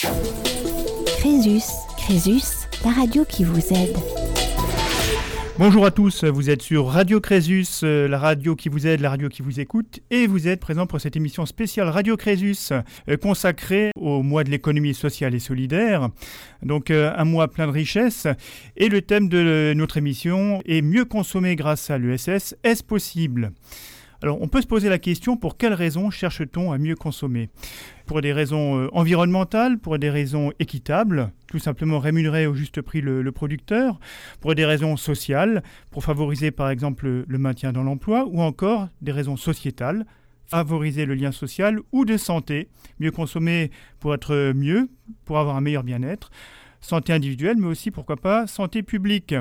Crésus, Crésus, la radio qui vous aide. Bonjour à tous, vous êtes sur Radio Crésus, euh, la radio qui vous aide, la radio qui vous écoute, et vous êtes présent pour cette émission spéciale Radio Crésus euh, consacrée au mois de l'économie sociale et solidaire. Donc euh, un mois plein de richesses, et le thème de notre émission est mieux consommer grâce à l'ESS, est-ce possible? Alors on peut se poser la question pour quelles raisons cherche-t-on à mieux consommer? Pour des raisons euh, environnementales, pour des raisons équitables, tout simplement rémunérer au juste prix le, producteur, pour des raisons sociales, pour favoriser par exemple le maintien dans l'emploi, ou encore des raisons sociétales, favoriser le lien social ou de santé, mieux consommer pour être mieux, pour avoir un meilleur bien-être, santé individuelle, mais aussi pourquoi pas santé publique.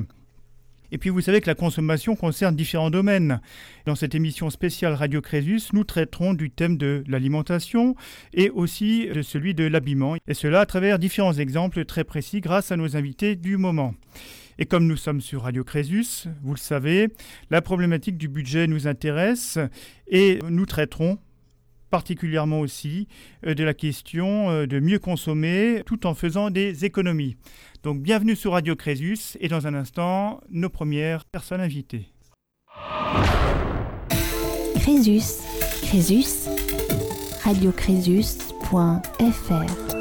Et puis vous savez que la consommation concerne différents domaines. Dans cette émission spéciale Radio Crésus, nous traiterons du thème de l'alimentation et aussi de celui de l'habillement, et cela à travers différents exemples très précis grâce à nos invités du moment. Et comme nous sommes sur Radio Crésus, vous le savez, la problématique du budget nous intéresse et nous traiterons particulièrement aussi euh, de la question euh, de mieux consommer tout en faisant des économies. Donc bienvenue sur Radio Crésus et dans un instant, nos premières personnes invitées. Crésus, Crésus, radiocrésus.fr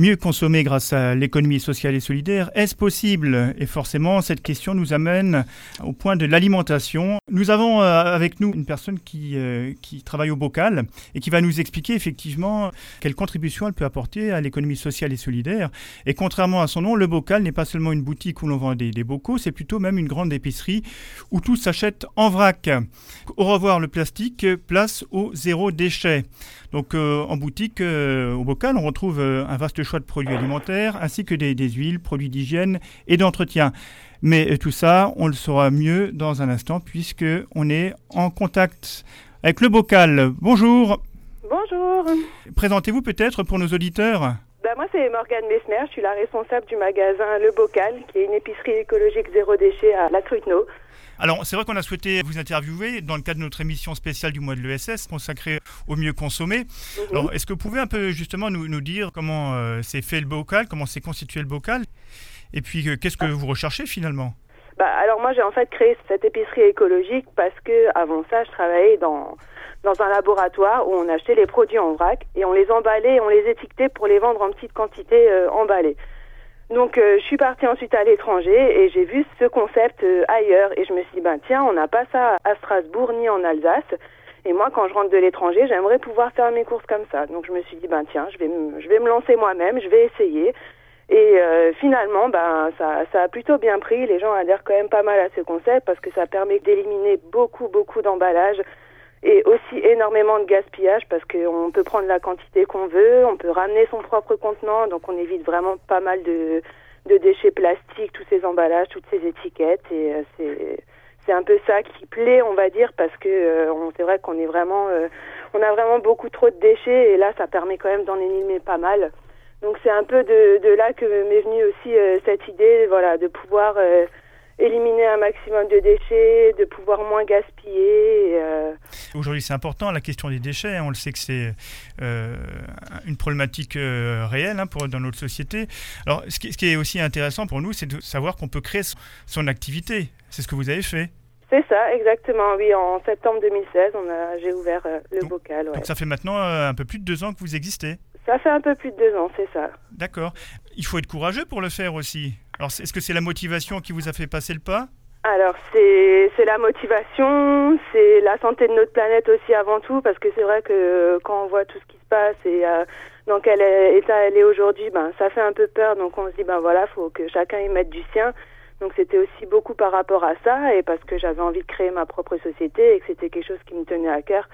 Mieux consommer grâce à l'économie sociale et solidaire, est-ce possible? Et forcément, cette question nous amène au point de l'alimentation. Nous avons euh, avec nous une personne qui, euh, qui travaille au bocal et qui va nous expliquer effectivement quelle contribution elle peut apporter à l'économie sociale et solidaire. Et contrairement à son nom, le bocal n'est pas seulement une boutique où l'on vend des, bocaux, c'est plutôt même une grande épicerie où tout s'achète en vrac. Au revoir le plastique, place au zéro déchet. Donc euh, en boutique, au bocal, on retrouve un vaste choix de produits alimentaires, ainsi que des, huiles, produits d'hygiène et d'entretien. Mais euh, tout ça, on le saura mieux dans un instant, puisque on est en contact avec le bocal. Bonjour. Bonjour. Présentez-vous peut-être pour nos auditeurs. Ben moi, c'est Morgane Mesmer, je suis la responsable du magasin Le Bocal, qui est une épicerie écologique zéro déchet à La Trutneau. Alors, c'est vrai qu'on a souhaité vous interviewer dans le cadre de notre émission spéciale du mois de l'ESS consacrée au mieux consommer. Mhm. Alors, est-ce que vous pouvez un peu justement nous, nous dire comment euh, s'est fait le bocal, comment s'est constitué le bocal Et puis, euh, qu'est-ce que vous recherchez finalement? Bah, alors moi j'ai en fait créé cette épicerie écologique parce que avant ça je travaillais dans dans un laboratoire où on achetait les produits en vrac et on les emballait on les étiquetait pour les vendre en petite quantité euh, emballée. Donc euh, je suis partie ensuite à l'étranger et j'ai vu ce concept euh, ailleurs et je me suis dit ben tiens on n'a pas ça à Strasbourg ni en Alsace. Et moi quand je rentre de l'étranger j'aimerais pouvoir faire mes courses comme ça. Donc je me suis dit ben tiens je vais je vais me lancer moi-même je vais essayer. Et euh, finalement ben ça ça a plutôt bien pris. Les gens adhèrent quand même pas mal à ce concept parce que ça permet d'éliminer beaucoup beaucoup d'emballages et aussi énormément de gaspillage parce qu'on peut prendre la quantité qu'on veut, on peut ramener son propre contenant, donc on évite vraiment pas mal de, de déchets plastiques, tous ces emballages, toutes ces étiquettes et euh, c'est c'est un peu ça qui plaît, on va dire, parce que euh, c'est vrai qu'on est vraiment, euh, on a vraiment beaucoup trop de déchets et là ça permet quand même d'en éliminer pas mal. Donc c'est un peu de, de là que m'est venue aussi cette idée, voilà, de pouvoir éliminer un maximum de déchets, de pouvoir moins gaspiller. Euh. Aujourd'hui, c'est important la question des déchets. Hein. On le sait que c'est euh, une problématique euh, réelle hein, pour, dans notre société. Alors, ce qui, ce qui, est aussi intéressant pour nous, c'est de savoir qu'on peut créer son, activité. C'est ce que vous avez fait. C'est ça, exactement. Oui, en septembre 2016, j'ai ouvert le bocal. Donc, ça fait maintenant un peu plus de deux ans que vous existez. Ça fait un peu plus de deux ans, c'est ça. D'accord. Il faut être courageux pour le faire aussi. Alors, est-ce que c'est la motivation qui vous a fait passer le pas? Alors c'est la motivation, c'est la santé de notre planète aussi avant tout, parce que c'est vrai que quand on voit tout ce qui se passe et euh, dans quel état elle est aujourd'hui, ben ça fait un peu peur. Donc on se dit ben voilà, faut que chacun y mette du sien. Donc c'était aussi beaucoup par rapport à ça et parce que j'avais envie de créer ma propre société et que c'était quelque chose qui me tenait à cœur.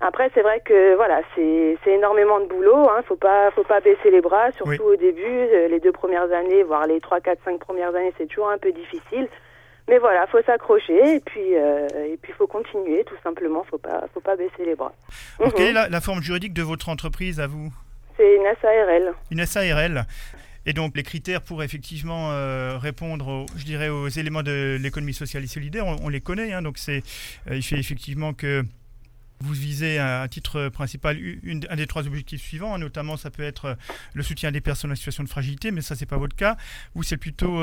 Après, c'est vrai que voilà, c'est énormément de boulot. Hein. Faut pas, faut pas baisser les bras, surtout au début, euh, les deux premières années, voire les trois, quatre, cinq premières années, c'est toujours un peu difficile. Mais voilà, faut s'accrocher et puis euh, et puis faut continuer tout simplement. Faut pas, faut pas baisser les bras. quelle est la, forme juridique de votre entreprise à vous C'est une SARL. Une SARL. Et donc les critères pour effectivement euh, répondre, je dirais, aux éléments de l'économie sociale et solidaire, on, les connaît. Hein. donc c'est, il fait effectivement que Vous visez à titre principal un des trois objectifs suivants, notamment ça peut être le soutien des personnes en situation de fragilité, mais ça c'est pas votre cas. Vous c'est plutôt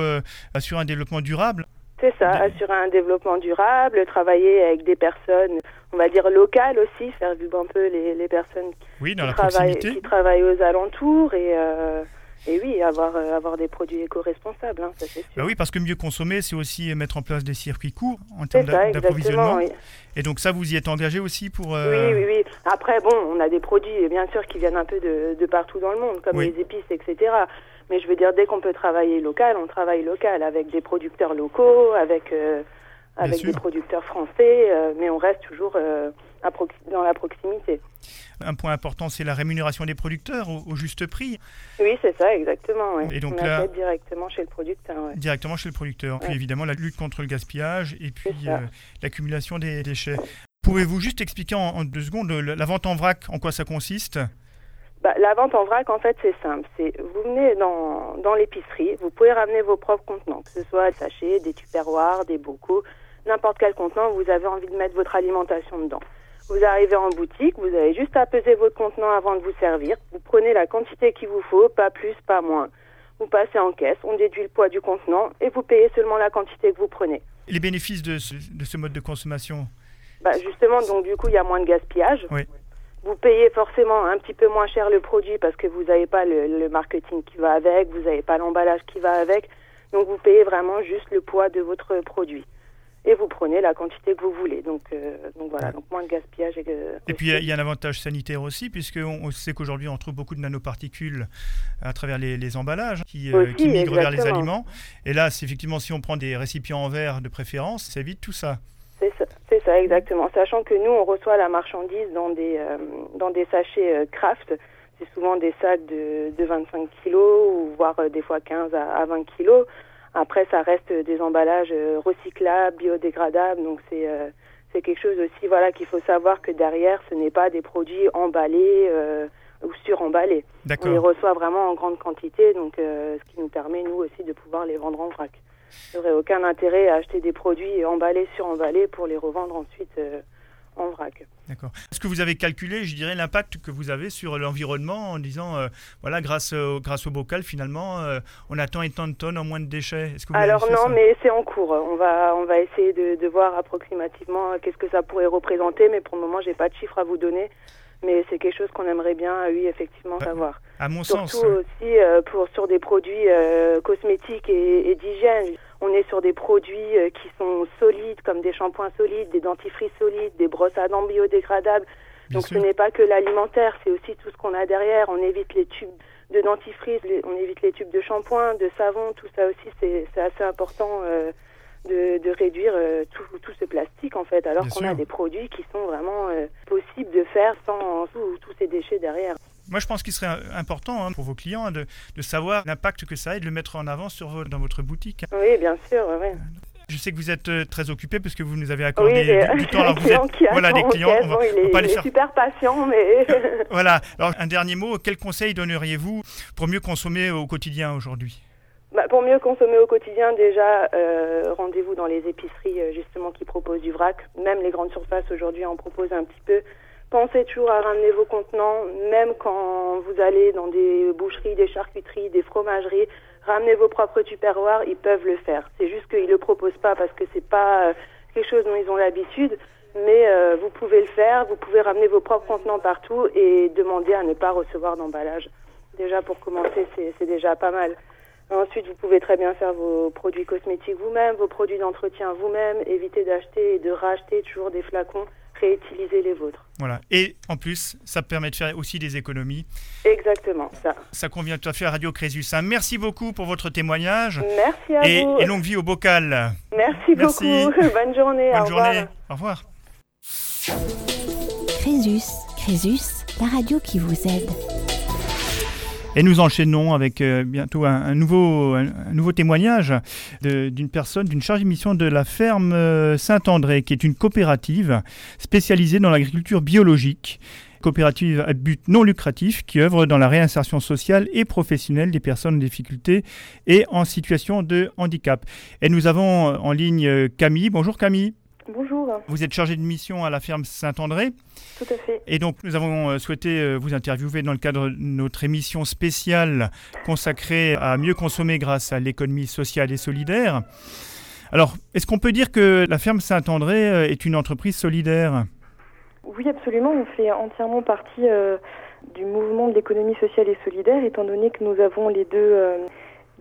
assurer un développement durable. C'est ça, assurer un développement durable, travailler avec des personnes, on va dire locales aussi, faire vivre un peu les, personnes oui, dans qui, travaillent, qui, travaillent, aux alentours et, euh, et oui, avoir, euh, avoir des produits éco-responsables, hein, ça c'est sûr. Bah oui, parce que mieux consommer, c'est aussi mettre en place des circuits courts en termes d'approvisionnement. Et donc ça, vous y êtes engagé aussi pour... Euh, oui, oui, oui. Après, bon, on a des produits, bien sûr, qui viennent un peu de, de partout dans le monde, comme les épices, etc. Mais je veux dire, dès qu'on peut travailler local, on travaille local avec des producteurs locaux, avec, euh, avec des producteurs français, mais on reste toujours dans la proximité. Un point important, c'est la rémunération des producteurs au, juste prix. Oui, c'est ça, exactement. Et donc on là, directement chez le producteur. Directement chez le producteur. Puis évidemment, la lutte contre le gaspillage et puis l'accumulation des déchets. Pouvez-vous juste expliquer en, en deux secondes la vente en vrac, en quoi ça consiste? Bah, la vente en vrac, en fait, c'est simple. C'est vous venez dans, dans l'épicerie, vous pouvez ramener vos propres contenants, que ce soit des sachets, des tupperwares, des bocaux, n'importe quel contenant où vous avez envie de mettre votre alimentation dedans. Vous arrivez en boutique, vous avez juste à peser votre contenant avant de vous servir. Vous prenez la quantité qu'il vous faut, pas plus, pas moins. Vous passez en caisse, on déduit le poids du contenant et vous payez seulement la quantité que vous prenez. Les bénéfices de ce, de ce mode de consommation bah Justement, donc du coup, il y a moins de gaspillage. Oui. Vous payez forcément un petit peu moins cher le produit parce que vous n'avez pas le, marketing qui va avec, vous n'avez pas l'emballage qui va avec. Donc vous payez vraiment juste le poids de votre produit. Et vous prenez la quantité que vous voulez. Donc, euh, donc voilà, donc moins de gaspillage. Et, et puis il y, a un avantage sanitaire aussi, puisqu'on on sait qu'aujourd'hui on trouve beaucoup de nanoparticules à travers les, emballages qui, euh, qui migrent vers les aliments. Et là, effectivement, si on prend des récipients en verre de préférence, ça évite tout ça. C'est ça, exactement. Sachant que nous, on reçoit la marchandise dans des, euh, dans des sachets craft. C'est souvent des sacs de, de 25 kilos ou voire des fois 15 à, 20 kilos. Après, ça reste des emballages recyclables, biodégradables. Donc, c'est c'est quelque chose aussi voilà qu'il faut savoir que derrière, ce n'est pas des produits emballés ou suremballés. On les reçoit vraiment en grande quantité, donc ce qui nous permet, nous aussi, de pouvoir les vendre en vrac. Il n'y aurait aucun intérêt à acheter des produits emballés sur emballés pour les revendre ensuite euh, en vrac. D'accord. Est-ce que vous avez calculé, je dirais, l'impact que vous avez sur l'environnement en disant, euh, voilà, grâce au, grâce au bocal, finalement, euh, on a tant et tant de tonnes en moins de déchets? Alors non, mais c'est en cours. On va, on va essayer de, de voir approximativement qu'est-ce que ça pourrait représenter, mais pour le moment, j'ai pas de chiffres à vous donner mais c'est quelque chose qu'on aimerait bien, oui, effectivement, bah, savoir. À mon Surtout sens. aussi euh, pour, sur des produits euh, cosmétiques et, d'hygiène. On est sur des produits euh, qui sont solides, comme des shampoings solides, des dentifrices solides, des brosses à dents biodégradables. Donc ce n'est pas que l'alimentaire, c'est aussi tout ce qu'on a derrière. On évite les tubes de dentifrice, on évite les tubes de shampoing, de savon, tout ça aussi, c'est assez important de, réduire euh, tout, tout, ce plastique en fait, alors qu'on a des produits qui sont vraiment euh, possibles de faire sans tous ces déchets derrière. Moi, je pense qu'il serait important hein, pour vos clients de, de savoir l'impact que ça a et de le mettre en avant sur, dans votre boutique. Oui, bien sûr. Oui. Je sais que vous êtes euh, très occupé parce que vous nous avez accordé du, temps. Alors vous êtes, voilà, des clients. on va, il est, pas les faire... super patient, mais. voilà. Alors, un dernier mot. Quel conseil donneriez-vous pour mieux consommer au quotidien aujourd'hui? Bah, pour mieux consommer au quotidien, déjà, euh, rendez-vous dans les épiceries euh, justement qui proposent du vrac. Même les grandes surfaces aujourd'hui en proposent un petit peu. Pensez toujours à ramener vos contenants, même quand vous allez dans des boucheries, des charcuteries, des fromageries. Ramenez vos propres tupperwares, ils peuvent le faire. C'est juste qu'ils le proposent pas parce que c'est pas euh, quelque chose dont ils ont l'habitude. Mais vous pouvez le faire, vous pouvez ramener vos propres contenants partout et demander à ne pas recevoir d'emballage. Déjà pour commencer, c'est déjà pas mal. Ensuite, vous pouvez très bien faire vos produits cosmétiques vous-même, vos produits d'entretien vous-même, éviter d'acheter et de racheter toujours des flacons, réutiliser les vôtres. Voilà. Et en plus, ça permet de faire aussi des économies. Exactement, ça. Ça convient tout à fait à Radio Crésus. Hein. Merci beaucoup pour votre témoignage. Merci à et, vous. Et longue vie au bocal. Merci, beaucoup. Bonne journée. Bonne au journée. Revoir. Au revoir. Crésus, Crésus, la radio qui vous aide. Et nous enchaînons avec euh, bientôt un, nouveau, un, témoignage d'une personne, d'une charge de mission de la ferme euh, Saint-André, qui est une coopérative spécialisée dans l'agriculture biologique coopérative à but non lucratif qui œuvre dans la réinsertion sociale et professionnelle des personnes en difficulté et en situation de handicap. Et nous avons en ligne Camille. Bonjour Camille. Bonjour. Vous êtes chargé de mission à la ferme Saint-André. Tout à fait. Et donc, nous avons euh, souhaité euh, vous interviewer dans le cadre de notre émission spéciale consacrée à mieux consommer grâce à l'économie sociale et solidaire. Alors, est-ce qu'on peut dire que la ferme Saint-André euh, est une entreprise solidaire? Oui, absolument. On fait entièrement partie du mouvement de l'économie sociale et solidaire, étant donné que nous avons les deux,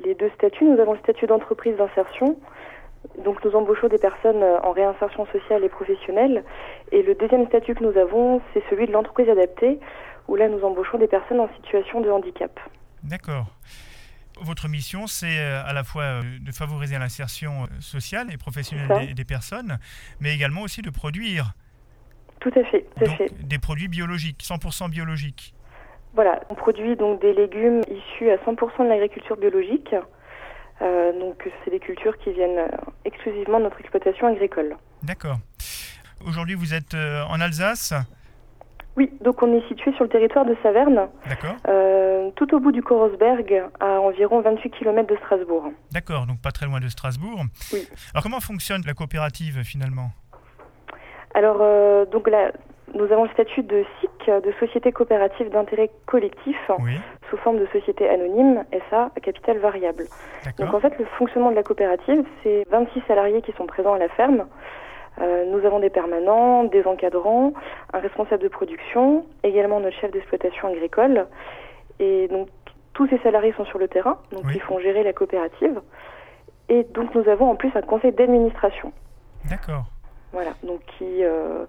les deux statuts. Nous avons le statut d'entreprise d'insertion donc nous embauchons des personnes euh, en réinsertion sociale et professionnelle. Et le deuxième statut que nous avons, c'est celui de l'entreprise adaptée, où là nous embauchons des personnes en situation de handicap. D'accord. Votre mission, c'est euh, à la fois euh, de favoriser l'insertion sociale et professionnelle des, personnes, mais également aussi de produire. Tout à fait. Tout fait. Des produits biologiques, 100% biologiques. Voilà, on produit donc des légumes issus à 100% de l'agriculture biologique. Euh, donc c'est des cultures qui viennent euh, exclusivement de notre exploitation agricole. D'accord. Aujourd'hui vous êtes euh, en Alsace oui, donc on est situé sur le territoire de Saverne, tout au bout du Korosberg, à environ 28 km de Strasbourg. D'accord, donc pas très loin de Strasbourg. Oui. Alors comment fonctionne la coopérative finalement? Alors, donc la, nous avons le statut de SIC, de Société coopérative d'intérêt collectif, sous forme de société anonyme, SA, à capital variable. Donc en fait, le fonctionnement de la coopérative, c'est 26 salariés qui sont présents à la ferme. Euh, nous avons des permanents, des encadrants, un responsable de production, également notre chef d'exploitation agricole. Et donc tous ces salariés sont sur le terrain, donc ils font gérer la coopérative. Et donc nous avons en plus un conseil d'administration. D'accord. Voilà, donc qui, euh,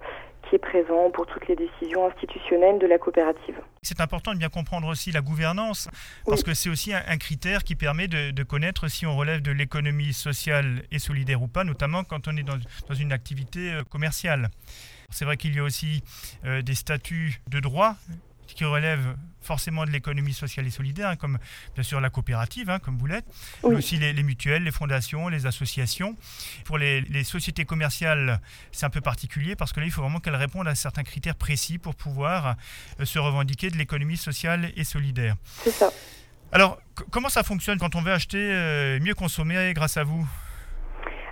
qui est présent pour toutes les décisions institutionnelles de la coopérative. C'est important de bien comprendre aussi la gouvernance, parce que c'est aussi un, critère qui permet de, connaître si on relève de l'économie sociale et solidaire ou pas, notamment quand on est dans, dans une activité euh, commerciale. C'est vrai qu'il y a aussi euh, des statuts de droit qui relèvent forcément de l'économie sociale et solidaire, hein, comme bien sûr la coopérative, hein, comme vous l'êtes, mais aussi les, mutuelles, les fondations, les associations. Pour les, sociétés commerciales, c'est un peu particulier parce que là, il faut vraiment qu'elles répondent à certains critères précis pour pouvoir euh, se revendiquer de l'économie sociale et solidaire. C'est ça. Alors, comment ça fonctionne quand on veut acheter euh, mieux consommer grâce à vous?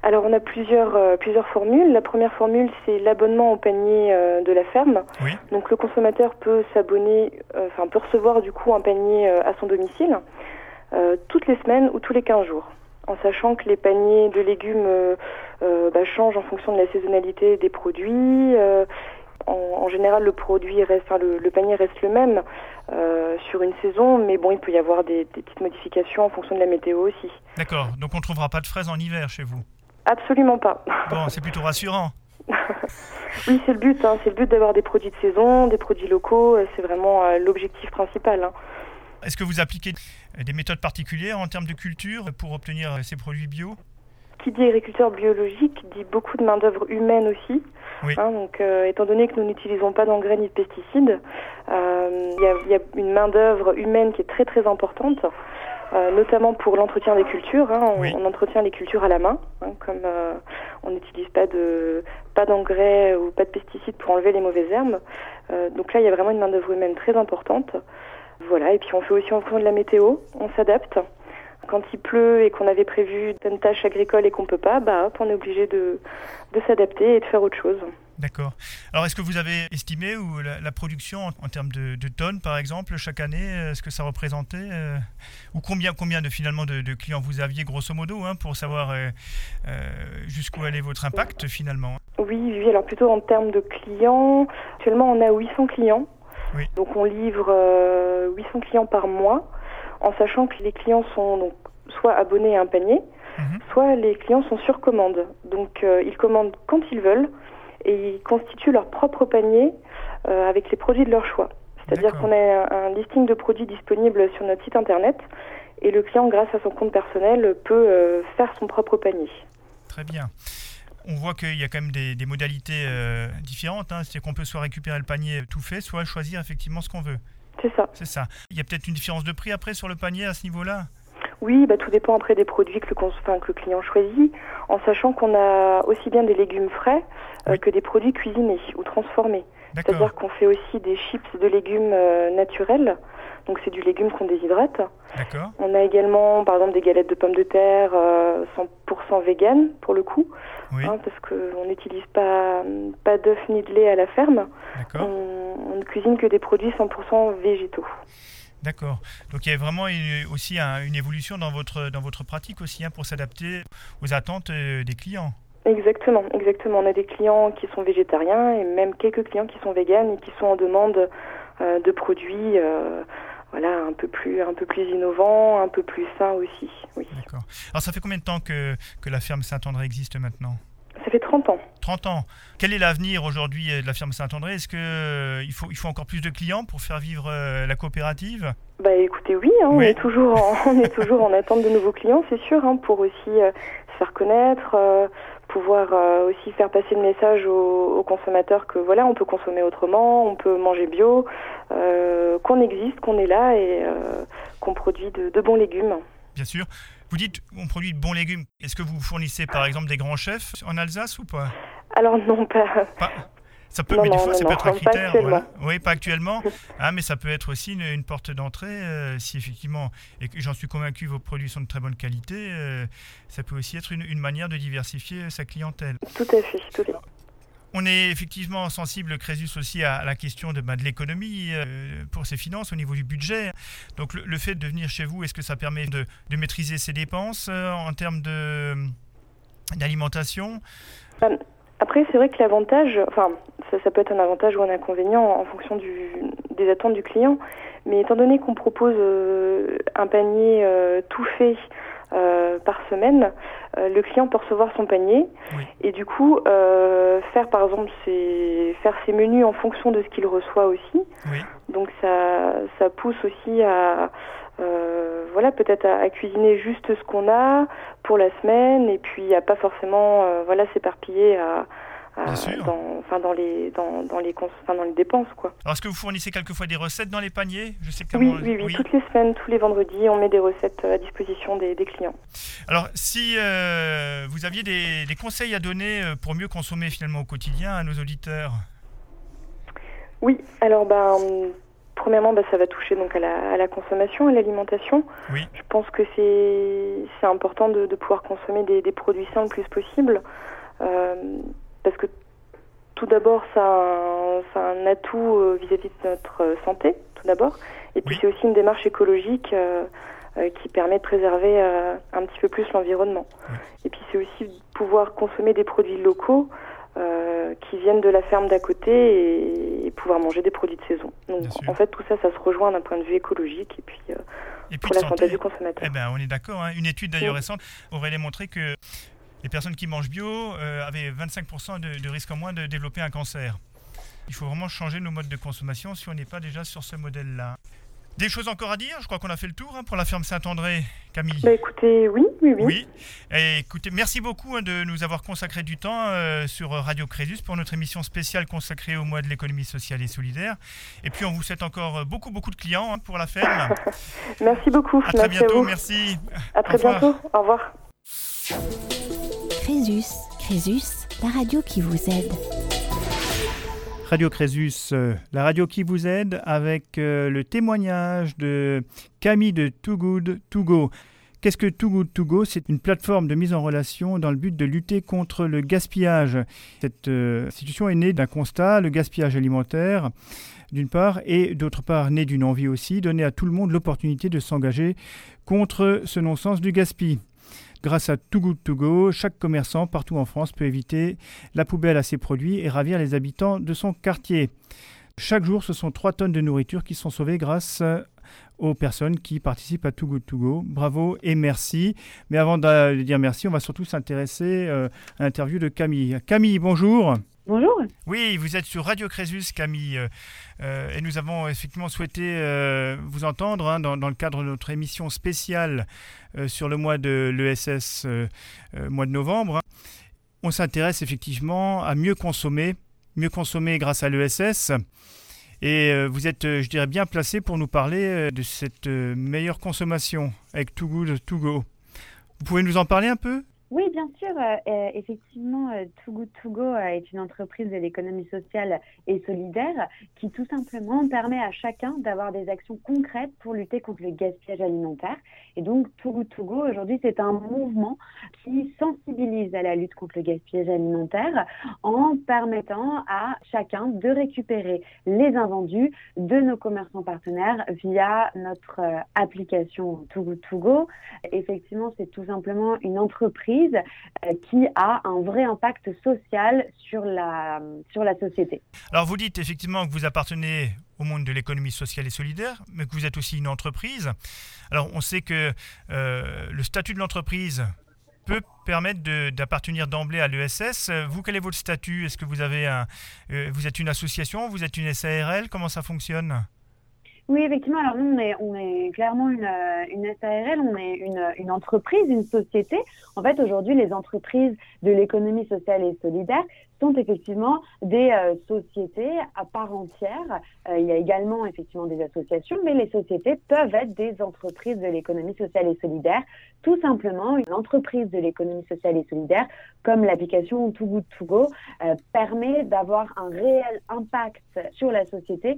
Alors on a plusieurs euh, plusieurs formules. La première formule c'est l'abonnement au panier euh, de la ferme. Donc le consommateur peut s'abonner, euh, enfin peut recevoir du coup un panier à son domicile toutes les semaines ou tous les 15 jours. En sachant que les paniers de légumes bah, changent en fonction de la saisonnalité des produits. En, général, le produit reste, enfin, le, panier reste le même sur une saison, mais bon, il peut y avoir des, des petites modifications en fonction de la météo aussi. D'accord. Donc on ne trouvera pas de fraises en hiver chez vous Absolument pas. Bon, c'est plutôt rassurant. oui, c'est le but. Hein. C'est le but d'avoir des produits de saison, des produits locaux. C'est vraiment euh, l'objectif principal. Hein. Est-ce que vous appliquez des méthodes particulières en termes de culture pour obtenir euh, ces produits bio? Qui dit agriculteur biologique dit beaucoup de main-d'œuvre humaine aussi. Oui. Hein, donc, euh, étant donné que nous n'utilisons pas d'engrais ni de pesticides, il y, a une main-d'œuvre humaine qui est très très importante. Euh, notamment pour l'entretien des cultures. Hein, on, entretient les cultures à la main, hein, comme euh, on n'utilise pas de pas d'engrais ou pas de pesticides pour enlever les mauvaises herbes. Euh, donc là, il y a vraiment une main d'œuvre humaine très importante. Voilà, et puis on fait aussi en fonction de la météo, on s'adapte. Quand il pleut et qu'on avait prévu une tâche agricole et qu'on peut pas, bah hop, on est obligé de, de s'adapter et de faire autre chose. D'accord. Alors, est-ce que vous avez estimé ou la, production en, termes de, tonnes, par exemple, chaque année, est-ce que ça représentait euh, ou combien, combien de finalement de, clients vous aviez, grosso modo, hein, pour savoir euh, euh, jusqu'où allait votre impact finalement? Oui, oui. Alors plutôt en termes de clients, actuellement on a 800 clients. Oui. Donc on livre 800 clients par mois, en sachant que les clients sont donc soit abonnés à un panier, mhm. soit les clients sont sur commande. Donc ils commandent quand ils veulent et ils constituent leur propre panier euh, avec les produits de leur choix. C'est-à-dire qu'on a un, listing de produits disponibles sur notre site internet et le client, grâce à son compte personnel, peut euh, faire son propre panier. Très bien. On voit qu'il y a quand même des, modalités euh, différentes. Hein. C'est qu'on peut soit récupérer le panier tout fait, soit choisir effectivement ce qu'on veut. C'est ça. C'est ça. Il y a peut-être une différence de prix après sur le panier à ce niveau-là? Oui, bah, tout dépend après des produits que le, que le client choisit, en sachant qu'on a aussi bien des légumes frais euh, que des produits cuisinés ou transformés. C'est-à-dire qu'on fait aussi des chips de légumes euh, naturels, Donc c'est du légume qu'on déshydrate. On a également, par exemple, des galettes de pommes de terre euh, 100% vegan pour le coup, Oui. hein, parce qu'on n'utilise pas, pas d'œufs ni de lait à la ferme. On, on ne cuisine que des produits 100% végétaux. D'accord. Donc il y a vraiment une- aussi un- une évolution dans votre, dans votre pratique aussi hein, pour s'adapter aux attentes euh, des clients. Exactement, exactement. On a des clients qui sont végétariens et même quelques clients qui sont véganes et qui sont en demande euh, de produits euh, voilà, un peu plus un peu plus innovants, un peu plus sains aussi. Oui. D'accord. Alors ça fait combien de temps que, que la ferme Saint-André existe maintenant? Ça fait 30 ans. 30 ans. Quel est l'avenir aujourd'hui euh, de la ferme Saint-André? Est-ce qu'il faut, il faut encore plus de clients pour faire vivre euh, la coopérative? Bah écoutez, oui, hein, on est toujours en, on est toujours en attente de nouveaux clients, c'est sûr, hein, pour aussi euh, se faire connaître, euh, pouvoir euh, aussi faire passer le message aux, aux consommateurs que voilà, on peut consommer autrement, on peut manger bio, euh, qu'on existe, qu'on est là et euh, qu'on produit de, de bons légumes. Bien sûr. Vous dites on produit de bons légumes. Est-ce que vous fournissez par exemple des grands chefs en Alsace ou pas? Alors non, pas. Pas- Ça peut, Non, mais des non, fois, non, ça peut être un critère. voilà. Oui, pas actuellement. Ah, mais ça peut être aussi une, une porte d'entrée euh, si effectivement, et j'en suis convaincu, vos produits sont de très bonne qualité. euh, ça peut aussi être une, une manière de diversifier sa clientèle. Tout à fait, tout à fait. On est effectivement sensible, Crésus, aussi à, la question de, de l'économie euh, pour ses finances au niveau du budget. Donc le, fait de venir chez vous, est-ce que ça permet de, maîtriser ses dépenses euh, en termes de d'alimentation? Après, c'est vrai que l'avantage, enfin, ça, peut être un avantage ou un inconvénient en fonction des attentes du client, mais étant donné qu'on propose euh, un panier euh, tout fait euh, par semaine, euh, le client peut recevoir son panier Oui. et du coup euh, faire par exemple ses, faire ses menus en fonction de ce qu'il reçoit aussi. Oui. Donc ça, ça pousse aussi à voilà peut-être à, à cuisiner juste ce qu'on a pour la semaine et puis à pas forcément voilà s'éparpiller à. Dans enfin dans les dans, dans les cons- enfin, dans les dépenses quoi. Alors, est-ce que vous fournissez quelquefois des recettes dans les paniers? Je sais que Oui, comment- oui, oui, toutes les semaines, tous les vendredis, on met des recettes à disposition des, des clients. Alors, si euh, vous aviez des, des conseils à donner euh, pour mieux consommer finalement au quotidien à nos auditeurs? Oui, alors ben premièrement bah, ça va toucher donc à la, à la consommation, à l'alimentation. Oui. Je pense que c'est c'est important de, de pouvoir consommer des, des produits sains le plus possible euh, parce que tout d'abord ça a un, ça a un atout euh, vis-à-vis de notre euh, santé tout d'abord et puis Oui. c'est aussi une démarche écologique euh, qui permet de préserver un petit peu plus l'environnement. Oui. Et puis c'est aussi de pouvoir consommer des produits locaux euh, qui viennent de la ferme d'à côté et, et pouvoir manger des produits de saison. Donc en fait tout ça, ça se rejoint d'un point de vue écologique et puis euh, Et puis pour de la santé santé du consommateur. Eh ben, on est d'accord. hein. Une étude d'ailleurs Oui. récente aurait démontré que les personnes qui mangent bio euh, avaient 25% de, de risque en moins de développer un cancer. Il faut vraiment changer nos modes de consommation si on n'est pas déjà sur ce modèle-là. Des choses encore à dire? Je crois qu'on a fait le tour hein, pour la ferme Saint-André, Camille. Bah écoutez, oui, oui, oui. Oui. Et écoutez, merci beaucoup hein, de nous avoir consacré du temps euh, sur Radio Crésus pour notre émission spéciale consacrée au mois de l'économie sociale et solidaire. Et puis on vous souhaite encore beaucoup beaucoup de clients hein, pour la ferme. Merci beaucoup. À très Merci bientôt, à merci. À très Au bientôt. Au revoir. Crésus, Crésus, la radio qui vous aide. Radio Crésus, euh, la radio qui vous aide avec euh, le témoignage de Camille de Too Good To Go. Qu'est-ce que Too Good To Go C'est une plateforme de mise en relation dans le but de lutter contre le gaspillage. Cette euh, institution est née d'un constat, le gaspillage alimentaire, d'une part, et d'autre part, née d'une envie aussi, donner à tout le monde l'opportunité de s'engager contre ce non-sens du gaspillage. Grâce à Too Good To Go, chaque commerçant partout en France peut éviter la poubelle à ses produits et ravir les habitants de son quartier. Chaque jour, ce sont 3 tonnes de nourriture qui sont sauvées grâce aux personnes qui participent à Too Good To Go. Bravo et merci. Mais avant de dire merci, on va surtout s'intéresser euh, à l'interview de Camille. Camille, bonjour. Bonjour. Oui, vous êtes sur Radio Crésus, Camille, et nous avons effectivement souhaité euh, vous entendre hein, dans, le cadre de notre émission spéciale euh, sur le mois de l'ESS, euh, euh, mois de novembre. On s'intéresse effectivement à mieux consommer, mieux consommer grâce à l'ESS. Et euh, vous êtes, euh, je dirais, bien placé pour nous parler euh, de cette euh, meilleure consommation avec Too Good To Go. Vous pouvez nous en parler un peu? Oui, bien sûr. Euh, effectivement, euh, Too Good To Go est une entreprise de l'économie sociale et solidaire qui tout simplement permet à chacun d'avoir des actions concrètes pour lutter contre le gaspillage alimentaire. Et donc, Too Good To Go, aujourd'hui, c'est un mouvement qui sensibilise à la lutte contre le gaspillage alimentaire en permettant à chacun de récupérer les invendus de nos commerçants partenaires via notre application Too Good To Go. Effectivement, c'est tout simplement une entreprise euh, qui a un vrai impact social sur la, sur la société. Alors vous dites effectivement que vous appartenez au monde de l'économie sociale et solidaire, mais que vous êtes aussi une entreprise. Alors on sait que euh, le statut de l'entreprise peut permettre d'appartenir d'emblée à l'ESS. Vous, quel est votre statut? Est-ce que vous avez un, euh, vous êtes une association, vous êtes une SARL Comment ça fonctionne? Oui, effectivement. Alors nous, on est, on est clairement une, euh, une SARL, on est une, une entreprise, une société. En fait, aujourd'hui, les entreprises de l'économie sociale et solidaire sont effectivement des euh, sociétés à part entière. Euh, il y a également effectivement des associations, mais les sociétés peuvent être des entreprises de l'économie sociale et solidaire. Tout simplement, une entreprise de l'économie sociale et solidaire, comme l'application Too Good To Go, permet d'avoir un réel impact sur la société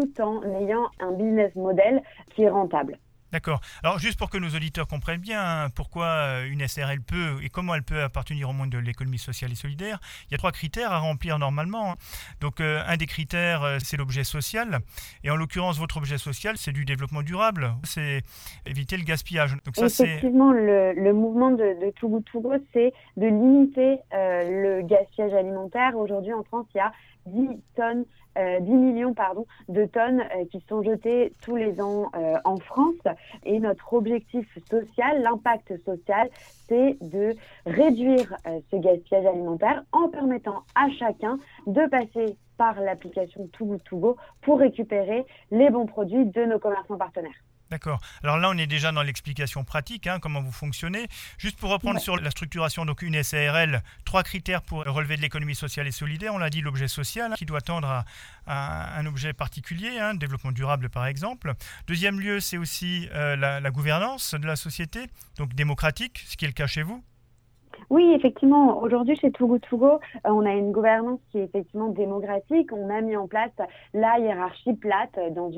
tout en ayant un business model qui est rentable. D'accord. Alors juste pour que nos auditeurs comprennent bien hein, pourquoi euh, une SRL peut et comment elle peut appartenir au monde de l'économie sociale et solidaire, il y a trois critères à remplir normalement. Hein. Donc euh, un des critères, euh, c'est l'objet social. Et en l'occurrence, votre objet social, c'est du développement durable. C'est éviter le gaspillage. Donc ça, Effectivement, le, le, mouvement de, de Togo Togo, c'est de limiter le gaspillage alimentaire. Aujourd'hui en France, il y a 10 tonnes, 10 euh, millions pardon, de tonnes euh, qui sont jetées tous les ans euh, en France. Et notre objectif social, l'impact social, c'est de réduire ce gaspillage alimentaire en permettant à chacun de passer par l'application Too Go pour récupérer les bons produits de nos commerçants partenaires. D'accord. Alors là, on est déjà dans l'explication pratique, hein, comment vous fonctionnez. Juste pour reprendre sur la structuration, donc une SARL, trois critères pour relever de l'économie sociale et solidaire. On l'a dit, l'objet social, hein, qui doit tendre à, un objet particulier, hein, développement durable par exemple. Deuxième lieu, c'est aussi euh, la gouvernance de la société, donc démocratique, ce qui est le cas chez vous. Oui, effectivement. Aujourd'hui, chez Togo Togo, euh, on a une gouvernance qui est effectivement démocratique. On a mis en place la hiérarchie plate dans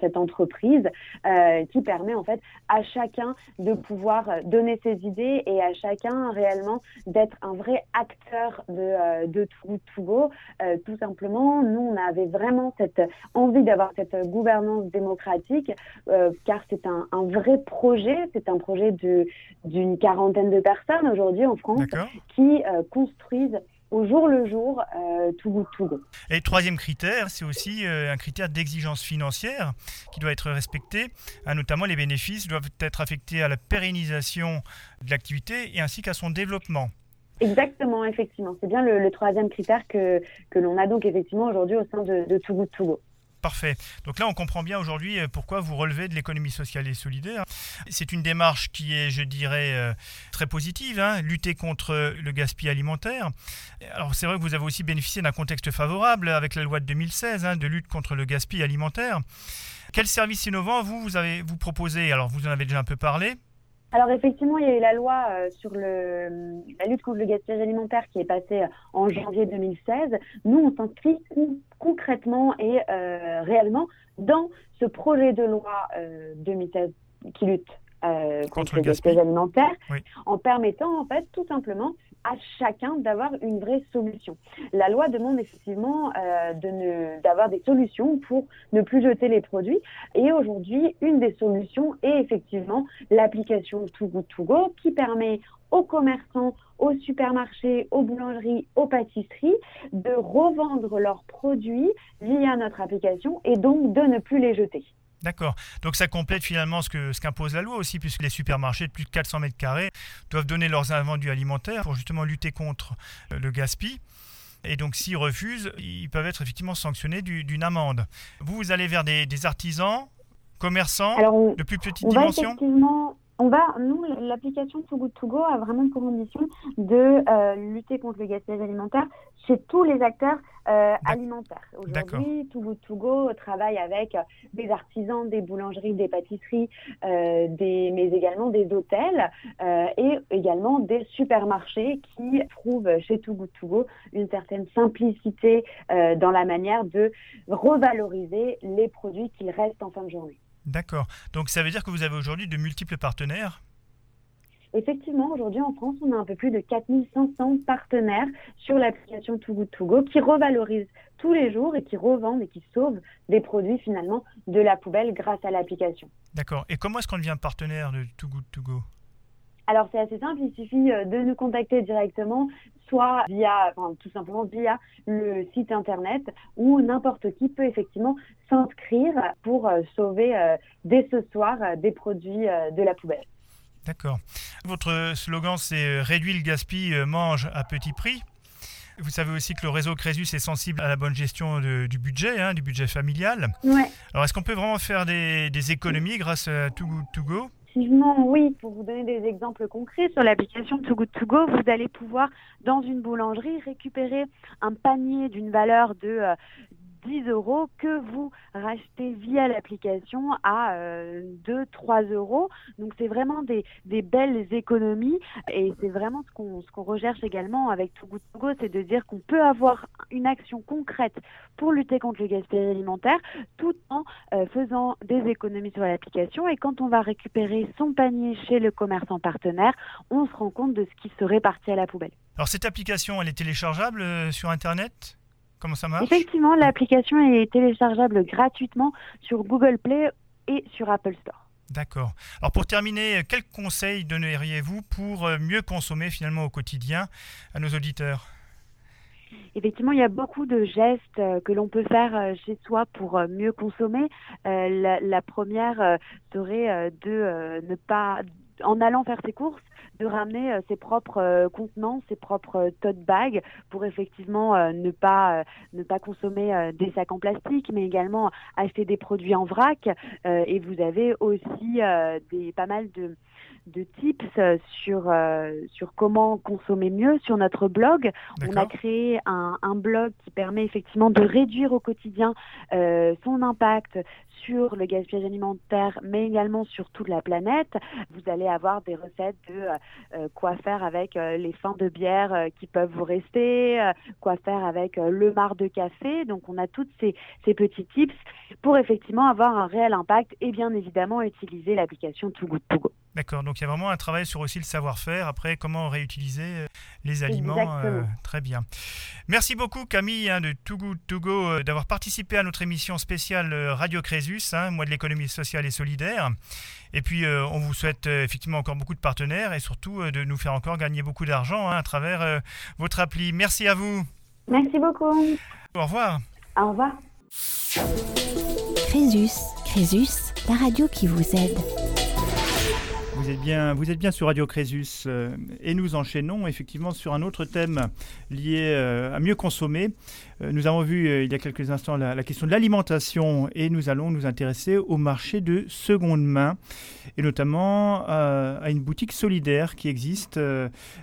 cette entreprise, euh, qui permet en fait à chacun de pouvoir donner ses idées et à chacun réellement d'être un vrai acteur de, euh, de Togo. Euh, tout simplement, nous, on avait vraiment cette envie d'avoir cette gouvernance démocratique, euh, car c'est un, un vrai projet. C'est un projet d'une quarantaine de personnes aujourd'hui en France qui euh, construisent au jour le jour euh, tout Et troisième critère, c'est aussi euh, un critère d'exigence financière qui doit être respecté. Ah, notamment, les bénéfices doivent être affectés à la pérennisation de l'activité et ainsi qu'à son développement. Exactement, effectivement. C'est bien le, troisième critère que, que l'on a donc effectivement aujourd'hui au sein de, de Too Good To Go. Parfait. Donc là, on comprend bien aujourd'hui euh, pourquoi vous relevez de l'économie sociale et solidaire. C'est une démarche qui est, je dirais, euh, très positive, hein, lutter contre le gaspillage alimentaire. Alors c'est vrai que vous avez aussi bénéficié d'un contexte favorable avec la loi de 2016 hein, de lutte contre le gaspillage alimentaire. Quel service innovant vous, avez vous proposé Alors vous en avez déjà un peu parlé. Alors effectivement, il y a eu la loi euh, sur le, la lutte contre le gaspillage alimentaire qui est passée en janvier 2016. Nous, on s'inscrit concrètement et euh, réellement dans ce projet de loi 2016 euh, qui lutte contre, le gaspillage alimentaire, en permettant en fait tout simplement à chacun d'avoir une vraie solution. La loi demande effectivement euh, d'avoir des solutions pour ne plus jeter les produits. Et aujourd'hui, une des solutions est effectivement l'application Too Good To Go qui permet aux commerçants, aux supermarchés, aux boulangeries, aux pâtisseries de revendre leurs produits via notre application et donc de ne plus les jeter. D'accord. Donc ça complète finalement ce que ce qu'impose la loi aussi, puisque les supermarchés de plus de 400 mètres carrés doivent donner leurs invendus alimentaires pour justement lutter contre euh, le gaspillage. Et donc s'ils refusent, ils peuvent être effectivement sanctionnés d'une amende. Vous, vous allez vers des, artisans, commerçants de plus petite dimension on va, nous, l'application Too Good To Go a vraiment pour ambition de euh, lutter contre le gaspillage alimentaire chez tous les acteurs euh, alimentaire. Aujourd'hui, Too Good To Go travaille avec des artisans, des boulangeries, des pâtisseries, euh, des, mais également des hôtels euh, et également des supermarchés qui trouvent chez Too Good To Go une certaine simplicité euh, dans la manière de revaloriser les produits qu'ils restent en fin de journée. D'accord. Donc ça veut dire que vous avez aujourd'hui de multiples partenaires Effectivement, aujourd'hui en France, on a un peu plus de 4500 partenaires sur l'application Too Good To Go qui revalorisent tous les jours et qui revendent et qui sauvent des produits finalement de la poubelle grâce à l'application. D'accord. Et comment est-ce qu'on devient partenaire de Too Good To Go? Alors c'est assez simple, il suffit euh, de nous contacter directement, soit via, enfin, tout simplement via le site internet, où n'importe qui peut effectivement s'inscrire pour euh, sauver euh, dès ce soir des produits de la poubelle. D'accord. Votre slogan, c'est Réduis le gaspille, mange à petit prix. Vous savez aussi que le réseau Crésus est sensible à la bonne gestion du budget, hein, du budget familial. Ouais. Alors, est-ce qu'on peut vraiment faire des, des économies grâce à Too Good To Go? Effectivement, oui. Pour vous donner des exemples concrets, sur l'application Too Good To Go, vous allez pouvoir, dans une boulangerie, récupérer un panier d'une valeur de euh, 10 euros que vous rachetez via l'application à euh, 2, 3 euros. Donc c'est vraiment des, belles économies et c'est vraiment ce qu'on recherche également avec Too Good To Go, c'est de dire qu'on peut avoir une action concrète pour lutter contre le gaspillage alimentaire tout en euh, faisant des économies sur l'application et quand on va récupérer son panier chez le commerçant partenaire, on se rend compte de ce qui serait parti à la poubelle. Alors cette application, elle est téléchargeable euh, sur Internet? Comment ça marche? Effectivement, l'application est téléchargeable gratuitement sur Google Play et sur Apple Store. D'accord. Alors pour terminer, quels conseils donneriez-vous pour euh, mieux consommer finalement au quotidien à nos auditeurs? Effectivement, il y a beaucoup de gestes euh, que l'on peut faire euh, chez soi pour mieux consommer. La, la, première serait de ne pas, en allant faire ses courses, de ramener euh, ses propres euh, contenants, ses propres euh, tote bags pour effectivement ne pas ne pas consommer des sacs en plastique, mais également acheter des produits en vrac. et vous avez aussi des pas mal de de tips sur, sur comment consommer mieux sur notre blog. On a créé un, un, blog qui permet effectivement de réduire au quotidien son impact sur le gaspillage alimentaire, mais également sur toute la planète. Vous allez avoir des recettes de euh, euh, quoi faire avec euh, les fins de bière qui peuvent vous rester, quoi faire avec le marc de café. Donc on a toutes ces, ces petits tips pour effectivement avoir un réel impact et bien évidemment utiliser l'application Too Good To Go. D'accord, donc il y a vraiment un travail sur aussi le savoir-faire, après comment réutiliser euh, les aliments. Euh, très bien. Merci beaucoup Camille hein, de Too Good To Go euh, d'avoir participé à notre émission spéciale Radio Crésus, hein, mois de l'économie sociale et solidaire. Et puis on vous souhaite effectivement encore beaucoup de partenaires et surtout de nous faire encore gagner beaucoup d'argent hein, à travers votre appli. Merci à vous. Merci beaucoup. Au revoir. Au revoir. Crésus, Crésus, la radio qui vous aide. Vous êtes bien, vous êtes bien sur Radio Crésus euh, et nous enchaînons effectivement sur un autre thème lié euh, à mieux consommer. Euh, nous avons vu il y a quelques instants la, question de l'alimentation et nous allons nous intéresser au marché de seconde main et notamment à une boutique solidaire qui existe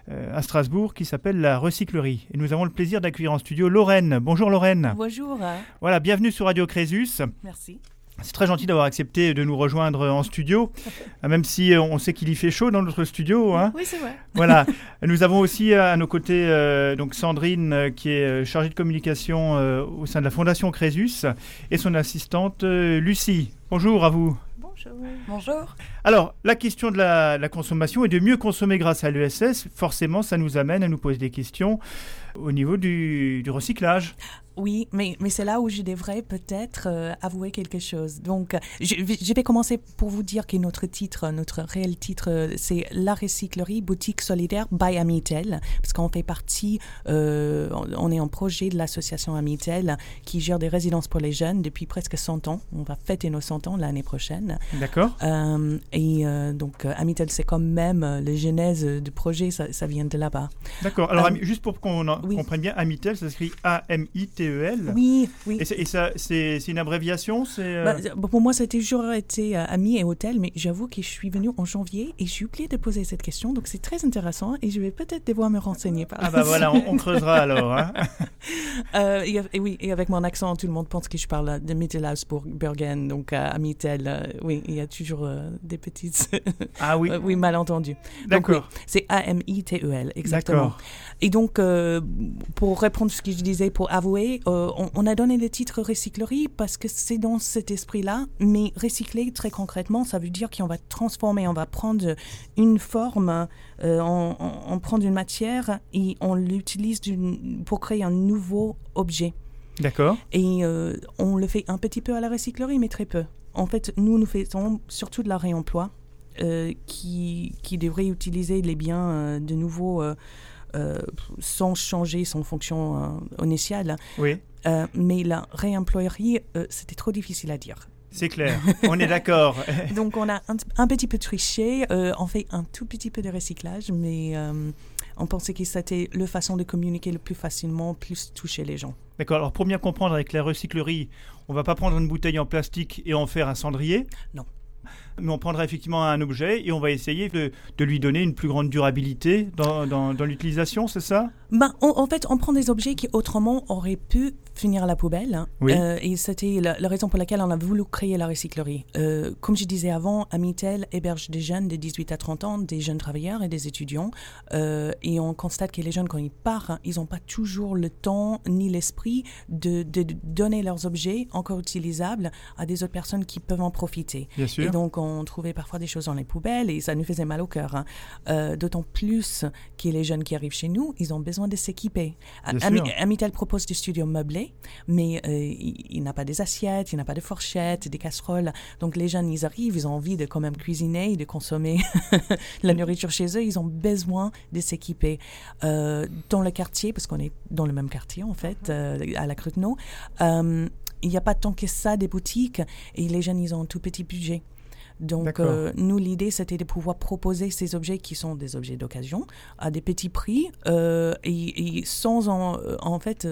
à Strasbourg qui s'appelle la Recyclerie. Et nous avons le plaisir d'accueillir en studio Lorraine. Bonjour Lorraine. Bonjour. Voilà, bienvenue sur Radio Crésus. Merci. C'est très gentil d'avoir accepté de nous rejoindre en studio, même si euh, on sait qu'il y fait chaud dans notre studio. Hein. Oui, c'est vrai. Voilà. Nous avons aussi euh, à nos côtés euh, donc Sandrine, qui est chargée de communication au sein de la Fondation Crésus, et son assistante Lucie. Bonjour à vous. Bonjour. Bonjour. Alors, la question de la, consommation et de mieux consommer grâce à l'ESS, forcément, ça nous amène à nous poser des questions au niveau du, du recyclage. Oui, mais, mais c'est là où je devrais peut-être euh, avouer quelque chose. Donc, je, je, vais commencer pour vous dire que notre titre, notre réel titre, c'est La Recyclerie Boutique Solidaire by Amitel, parce qu'on fait partie, euh, on est en projet de l'association Amitel qui gère des résidences pour les jeunes depuis presque 100 ans. On va fêter nos 100 ans l'année prochaine. D'accord. Euh, et donc, Amitel, c'est quand même le genèse du projet, ça, ça vient de là-bas. D'accord. Alors, juste pour qu'on oui. comprenne bien, Amitel, ça s'écrit A-M-I-T-E-L. Oui, oui. Et, ça, c'est une abréviation euh? bah, Pour moi, ça a toujours été euh, Ami et Hôtel, mais j'avoue que je suis venue en janvier et j'ai oublié de poser cette question, donc c'est très intéressant et je vais peut-être devoir me renseigner. Par ah bah voilà, on, creusera alors. Hein. Euh, et, oui, et avec mon accent, tout le monde pense que je parle de Mittelhausbergen, donc à Amitel. oui, il y a toujours des petites... ah oui Oui, malentendus. D'accord. c'est A-M-I-T-E-L, exactement. Et donc, euh, pour répondre à ce que je disais, pour avouer, euh, on, a donné le titre recyclerie parce que c'est dans cet esprit-là. Mais recycler, très concrètement, ça veut dire qu'on va transformer, on va prendre une forme, euh, on, prend une matière et on l'utilise pour créer un nouveau objet. D'accord. Et on le fait un petit peu à la recyclerie, mais très peu. En fait, nous, nous faisons surtout de la réemploi. qui, qui devrait utiliser les biens de nouveau euh, sans changer son fonction euh, initiale. Oui. Euh, mais la réemployerie, c'était trop difficile à dire. C'est clair, on est d'accord. Donc on a un, petit peu triché, on fait un tout petit peu de recyclage, mais on pensait que c'était la façon de communiquer le plus facilement, plus toucher les gens. D'accord, alors pour bien comprendre avec la recyclerie, on va pas prendre une bouteille en plastique et en faire un cendrier? Non mais on prendra effectivement un objet et on va essayer de, lui donner une plus grande durabilité dans, dans, l'utilisation, c'est ça? Ben, En fait, on prend des objets qui autrement auraient pu finir à la poubelle. Euh, et c'était la, raison pour laquelle on a voulu créer la recyclerie. Euh, comme je disais avant, Amitel héberge des jeunes de 18 à 30 ans, des jeunes travailleurs et des étudiants. Euh, et on constate que les jeunes, quand ils partent, ils n'ont pas toujours le temps ni l'esprit de, de, donner leurs objets encore utilisables à des autres personnes qui peuvent en profiter. Bien sûr. Et donc, on trouvait parfois des choses dans les poubelles et ça nous faisait mal au cœur. Hein. Euh, d'autant plus que les jeunes qui arrivent chez nous, ils ont besoin de s'équiper. Amitel propose des studios meublés, mais euh, il, n'a pas des assiettes, il n'a pas de fourchettes, des casseroles. Donc les jeunes, ils arrivent, ils ont envie de quand même cuisiner, de consommer la nourriture chez eux, ils ont besoin de s'équiper. Euh, dans le quartier, parce qu'on est dans le même quartier en fait, à la Cruteno, il n'y a pas tant que ça des boutiques et les jeunes, ils ont un tout petit budget. Donc, euh, nous, l'idée, c'était de pouvoir proposer ces objets qui sont des objets d'occasion à des petits prix euh, et, sans en, euh, en fait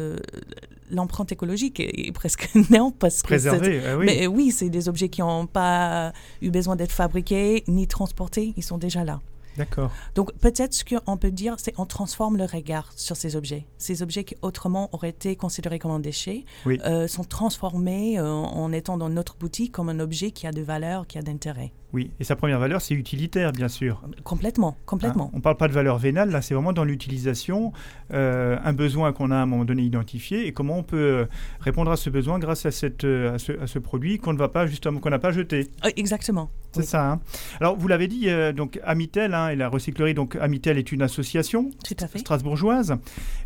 l'empreinte écologique est, presque néant parce que ah oui. mais oui, c'est des objets qui n'ont pas eu besoin d'être fabriqués ni transportés, ils sont déjà là. D'accord. Donc peut-être ce qu'on peut dire, c'est qu'on transforme le regard sur ces objets. Ces objets qui autrement auraient été considérés comme un déchet euh, sont transformés euh, en étant dans notre boutique comme un objet qui a de valeur, qui a d'intérêt. Oui, et sa première valeur, c'est utilitaire, bien sûr. Complètement, complètement. Hein, on ne parle pas de valeur vénale, là, c'est vraiment dans l'utilisation, euh, un besoin qu'on a à un moment donné identifié, et comment on peut répondre à ce besoin grâce à, cette, à, ce, produit qu'on ne va pas, justement, qu'on n'a pas jeté. Exactement. C'est ça. Hein. Alors, vous l'avez dit, donc Amitel, hein, et la recyclerie. Donc Amitel est une association strasbourgeoise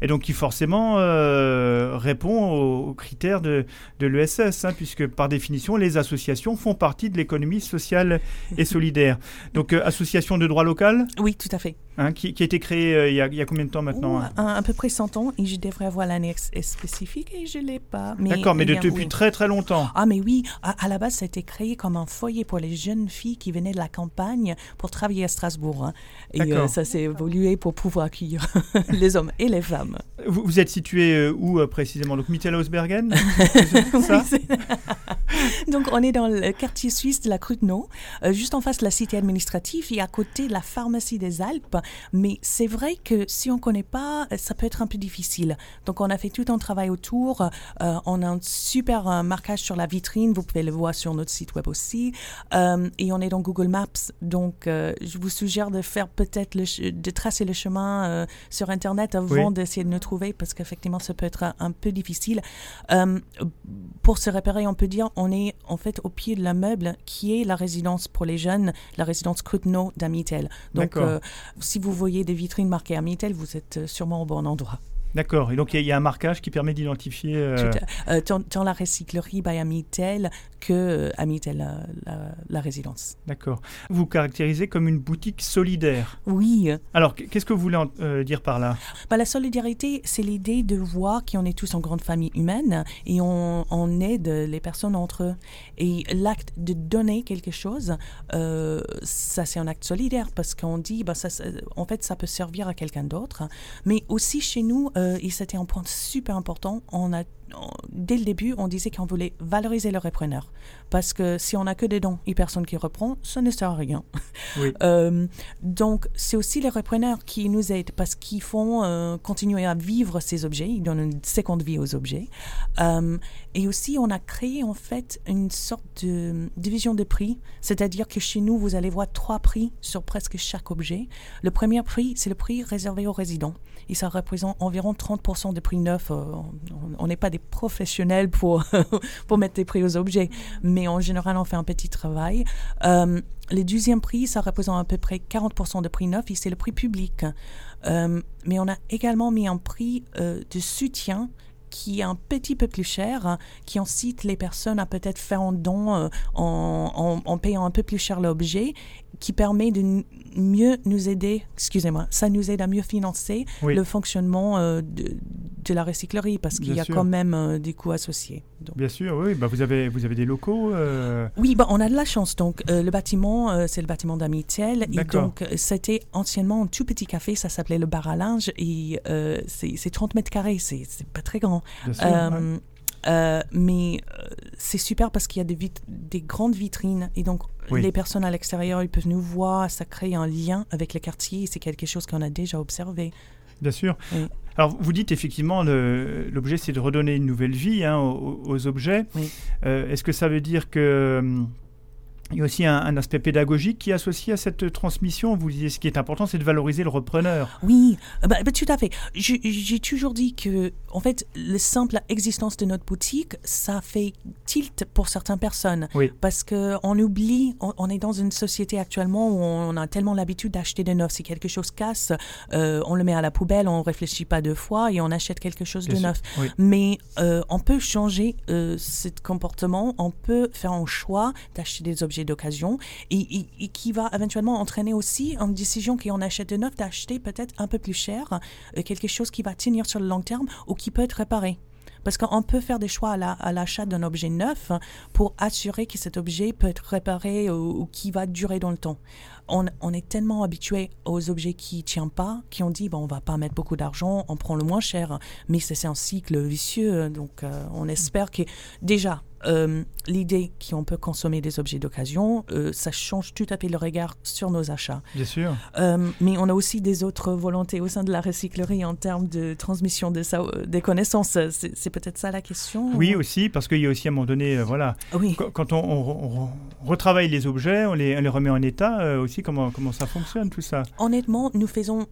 et donc qui forcément euh, répond aux, critères de, de l'ESS, puisque par définition les associations font partie de l'économie sociale et solidaire. Donc euh, association de droit local? Oui, tout à fait. Hein, qui, a été créée euh, il, y a, combien de temps maintenant hein à, peu près 100 ans et je devrais avoir l'année spécifique et je ne l'ai pas. D'accord, mais, depuis très très longtemps. Ah mais oui, à, la base ça a été créé comme un foyer pour les jeunes filles qui venaient de la campagne pour travailler à Strasbourg. Et euh, ça s'est évolué pour pouvoir accueillir les hommes et les femmes. Vous, êtes situé euh, où précisément? Donc Mittelhausbergen Donc on est dans le quartier suisse de la Cruteno, juste en face de la cité administrative et à côté de la pharmacie des Alpes. Mais c'est vrai que si on ne connaît pas, ça peut être un peu difficile. Donc on a fait tout un travail autour. on a un super marquage sur la vitrine, vous pouvez le voir sur notre site web aussi. et on est dans Google Maps. Donc je vous suggère de faire peut-être de tracer le chemin euh, sur Internet avant d'essayer de nous trouver parce qu'effectivement, ça peut être un, peu difficile. Euh, pour se repérer, on peut dire on est en fait au pied de l'immeuble qui est la résidence pour les jeunes, la résidence Cruteno d'Amitel. Donc, euh, si vous voyez des vitrines marquées Amitel, vous êtes sûrement au bon endroit. D'accord. Et donc, il y, a un marquage qui permet d'identifier. Euh... euh tant, la recyclerie by Amitel que euh, Amitel, la, résidence. D'accord. Vous caractérisez comme une boutique solidaire. Oui. Alors, qu'est-ce que vous voulez euh, dire par là? Bah, La solidarité, c'est l'idée de voir qu'on est tous en grande famille humaine et on, on, aide les personnes entre eux. Et l'acte de donner quelque chose, ça, c'est un acte solidaire parce qu'on dit, bah, ça, en fait, ça peut servir à quelqu'un d'autre. Mais aussi chez nous, euh, et c'était un point super important, on a dès le début, on disait qu'on voulait valoriser le repreneur. Parce que si on n'a que des dons et personne qui reprend, ça ne sert à rien. Euh, donc, c'est aussi les repreneurs qui nous aident parce qu'ils font euh, continuer à vivre ces objets. Ils donnent une seconde vie aux objets. Euh, et aussi, on a créé en fait une sorte de division de prix. C'est-à-dire que chez nous, vous allez voir trois prix sur presque chaque objet. Le premier prix, c'est le prix réservé aux résidents. Et ça représente environ 30% des prix neufs. on n'est pas des professionnels pour, pour mettre des prix aux objets, mais en général, on fait un petit travail. Euh, le deuxième prix, ça représente à peu près 40% de prix neuf et c'est le prix public. Euh, mais on a également mis un prix euh, de soutien qui est un petit peu plus cher, qui incite les personnes à peut-être faire un don en, en, en, payant un peu plus cher l'objet qui permet de mieux nous aider, excusez-moi, ça nous aide à mieux financer le fonctionnement euh, de, de, la recyclerie parce qu'il y a quand même euh, des coûts associés. Bien sûr, oui. Bah vous, avez, vous avez des locaux euh Oui, bah, on a de la chance. Donc, le bâtiment, c'est le bâtiment d'Amitel. Et donc, c'était anciennement un tout petit café, ça s'appelait le bar à linge. Et c'est 30 mètres carrés, c'est pas très grand. Bien sûr, euh, mais euh, c'est super parce qu'il y a des, des, grandes vitrines et donc les personnes à l'extérieur, ils peuvent nous voir, ça crée un lien avec le quartier c'est quelque chose qu'on a déjà observé. Bien sûr. Alors, vous dites effectivement, l'objet, c'est de redonner une nouvelle vie hein, aux, objets. Euh, est-ce que ça veut dire que hum, il y a aussi un, aspect pédagogique qui est associé à cette transmission. Vous disiez, ce qui est important, c'est de valoriser le repreneur. Oui, bah, bah, tout à fait. J'ai toujours dit que, en fait, la simple existence de notre boutique, ça fait tilt pour certaines personnes. Oui. Parce qu'on oublie, on, est dans une société actuellement où on a tellement l'habitude d'acheter des neufs. Si quelque chose casse, euh, on le met à la poubelle, on ne réfléchit pas deux fois et on achète quelque chose de neuf. Mais euh, on peut changer euh, ce comportement, on peut faire un choix d'acheter des objets d'occasion et, qui va éventuellement entraîner aussi une décision qu'on achète de neuf d'acheter peut-être un peu plus cher, euh, quelque chose qui va tenir sur le long terme ou qui peut être réparé. Parce qu'on peut faire des choix à l'achat d'un objet neuf pour assurer que cet objet peut être réparé ou, qui va durer dans le temps. On, est tellement habitué aux objets qui ne tiennent pas, qui ont dit bon, on va pas mettre beaucoup d'argent, on prend le moins cher. Mais c'est un cycle vicieux. Donc, euh, on espère que déjà, euh, l'idée qu'on peut consommer des objets d'occasion, euh, ça change tout à fait le regard sur nos achats. Bien sûr. Euh, mais on a aussi des autres volontés au sein de la recyclerie en termes de transmission de des connaissances. C'est peut-être ça la question Oui, aussi, parce qu'il y a aussi à un moment donné, voilà, oui. quand on, retravaille les objets, on les, on les remet en état, aussi, comment, comment ça fonctionne tout ça? Honnêtement, nous faisons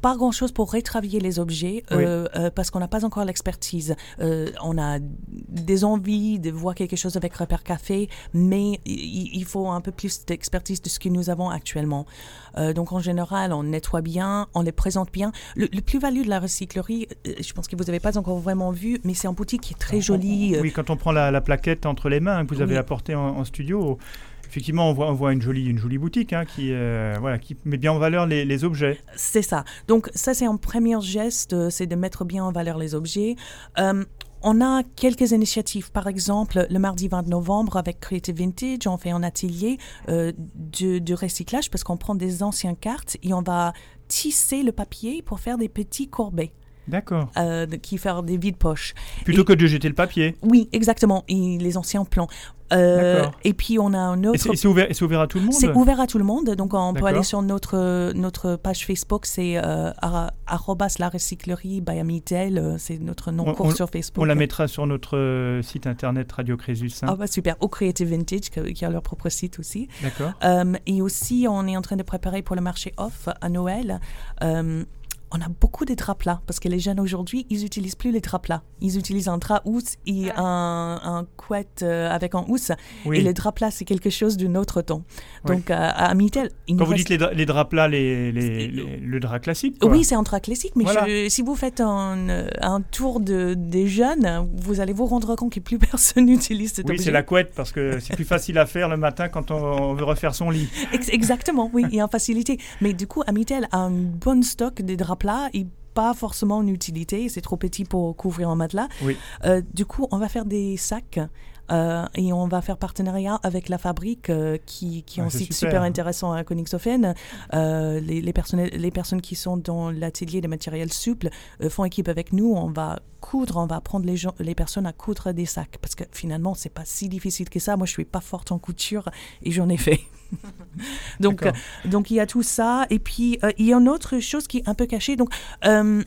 pas grand-chose pour retravailler les objets euh, euh, parce qu'on n'a pas encore l'expertise. Euh, on a des envies de voir quelque chose avec Repère Café, mais il, faut un peu plus d'expertise de ce que nous avons actuellement. donc en général, on nettoie bien, on les présente bien. Le, plus-value de la recyclerie, je pense que vous n'avez pas encore vraiment vu, mais c'est un boutique qui est très joli. Oui, quand on prend la, plaquette entre les mains que vous avez apportée en studio, effectivement, on voit, une, jolie, une jolie boutique hein, qui, euh, voilà, qui met bien en valeur les, objets. C'est ça. Donc ça, c'est un premier geste, euh, c'est de mettre bien en valeur les objets. Euh, on a quelques initiatives. Par exemple, le mardi 20 novembre, avec Creative Vintage, on fait un atelier de, de, recyclage parce qu'on prend des anciennes cartes et on va tisser le papier pour faire des petits courbets. D'accord. qui faire des vides poches. Plutôt que de jeter le papier. Oui, exactement. Et les anciens plans. Euh, et puis on a un autre. C'est ouvert, ouvert, à tout le monde C'est ouvert à tout le monde. Donc on peut aller sur notre, notre page Facebook, c'est euh, la recyclerie by Amitel. Euh, c'est notre nom court sur Facebook. On la mettra sur notre euh, site internet Radio Crésus. Hein. Ah bah super. Au Creative Vintage, qui a leur propre site aussi. D'accord. et aussi, on est en train de préparer pour le marché off à Noël on a beaucoup de draps plats parce que les jeunes aujourd'hui, ils n'utilisent plus les draps plats. Ils utilisent un drap housse et un, un couette euh, avec un housse. Et le drap plat, c'est quelque chose d'un autre temps. Donc, à, à Mitel. Quand vous dites les, draps plats, les, le drap classique Oui, c'est un drap classique. Mais si vous faites un, un tour de, des jeunes, vous allez vous rendre compte que plus personne n'utilise cet Oui, c'est la couette parce que c'est plus facile à faire le matin quand on, veut refaire son lit. Exactement, oui, et en facilité. Mais du coup, Amitel a un bon stock de draps plat et pas forcément une utilité, c'est trop petit pour couvrir un matelas. Oui. Euh, du coup, on va faire des sacs et on va faire partenariat avec la fabrique qui, qui est Ah, un site super. super intéressant à Königshofen. Euh, les, les, les personnes qui sont dans l'atelier des matériels souples euh, font équipe avec nous. On va coudre, on va apprendre les, gens, les personnes à coudre des sacs parce que finalement, c'est pas si difficile que ça. Moi, je suis pas forte en couture et j'en ai fait. donc, euh, donc, il y a tout ça. Et puis, euh, il y a une autre chose qui est un peu cachée. Donc, euh,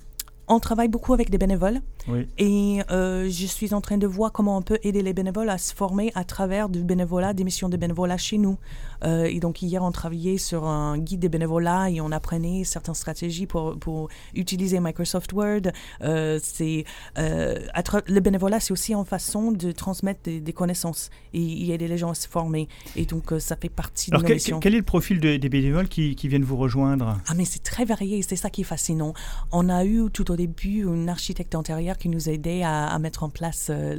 on travaille beaucoup avec des bénévoles. Oui. Et euh, je suis en train de voir comment on peut aider les bénévoles à se former à travers du bénévolat, des missions de bénévolat chez nous. Euh, et donc hier, on travaillait sur un guide de bénévolat et on apprenait certaines stratégies pour, pour utiliser Microsoft Word. Euh, c'est le bénévolat, c'est aussi une façon de transmettre des, des connaissances et, et aider les gens à se former. Et donc ça fait partie Alors, de nos quel, missions. quel est le profil de- des bénévoles qui, qui viennent vous rejoindre? Ah mais c'est très varié et c'est ça qui est fascinant. On a eu tout au début une architecte qui nous aidait à, à mettre en place euh,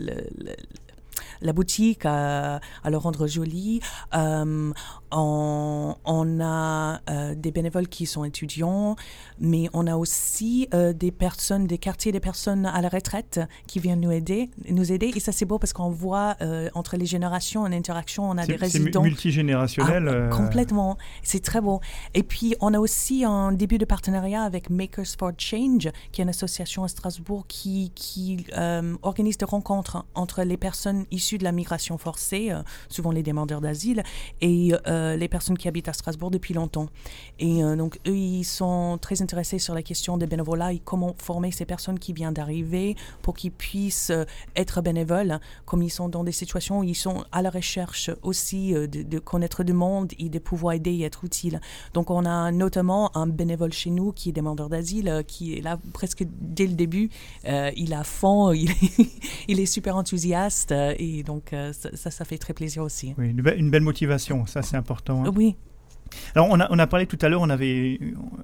la boutique, à, à le rendre jolie. Euh, on, on a euh, des bénévoles qui sont étudiants, mais on a aussi euh, des personnes, des quartiers des personnes à la retraite qui viennent nous aider. Nous aider. Et ça c'est beau parce qu'on voit euh, entre les générations une interaction, on a des C'est c'est mu- résidents. multigénérationnel. Ah, Complètement. C'est très beau. Et puis, on a aussi un début de partenariat avec Makers for Change, qui est une association à Strasbourg qui, qui organise des rencontres entre les personnes issues de la migration forcée, souvent les demandeurs d'asile, et euh, les personnes qui habitent à Strasbourg depuis longtemps. Et euh, donc, eux, ils sont très intéressés sur la question des bénévolats et comment former ces personnes qui viennent d'arriver pour qu'ils puissent euh, être bénévoles, comme ils sont dans des situations où ils sont à la recherche aussi euh, de, connaître du monde et de pouvoir aider et être utile. Donc, on a notamment un bénévole chez nous qui est demandeur d'asile, euh, qui est là presque dès le début. Euh, il a fond, il est, il est super enthousiaste euh, et donc euh, ça, ça, fait très plaisir aussi. Oui, une, une belle motivation, ça c'est important. Hein. Oui, Alors on a, on a parlé tout à l'heure, on avait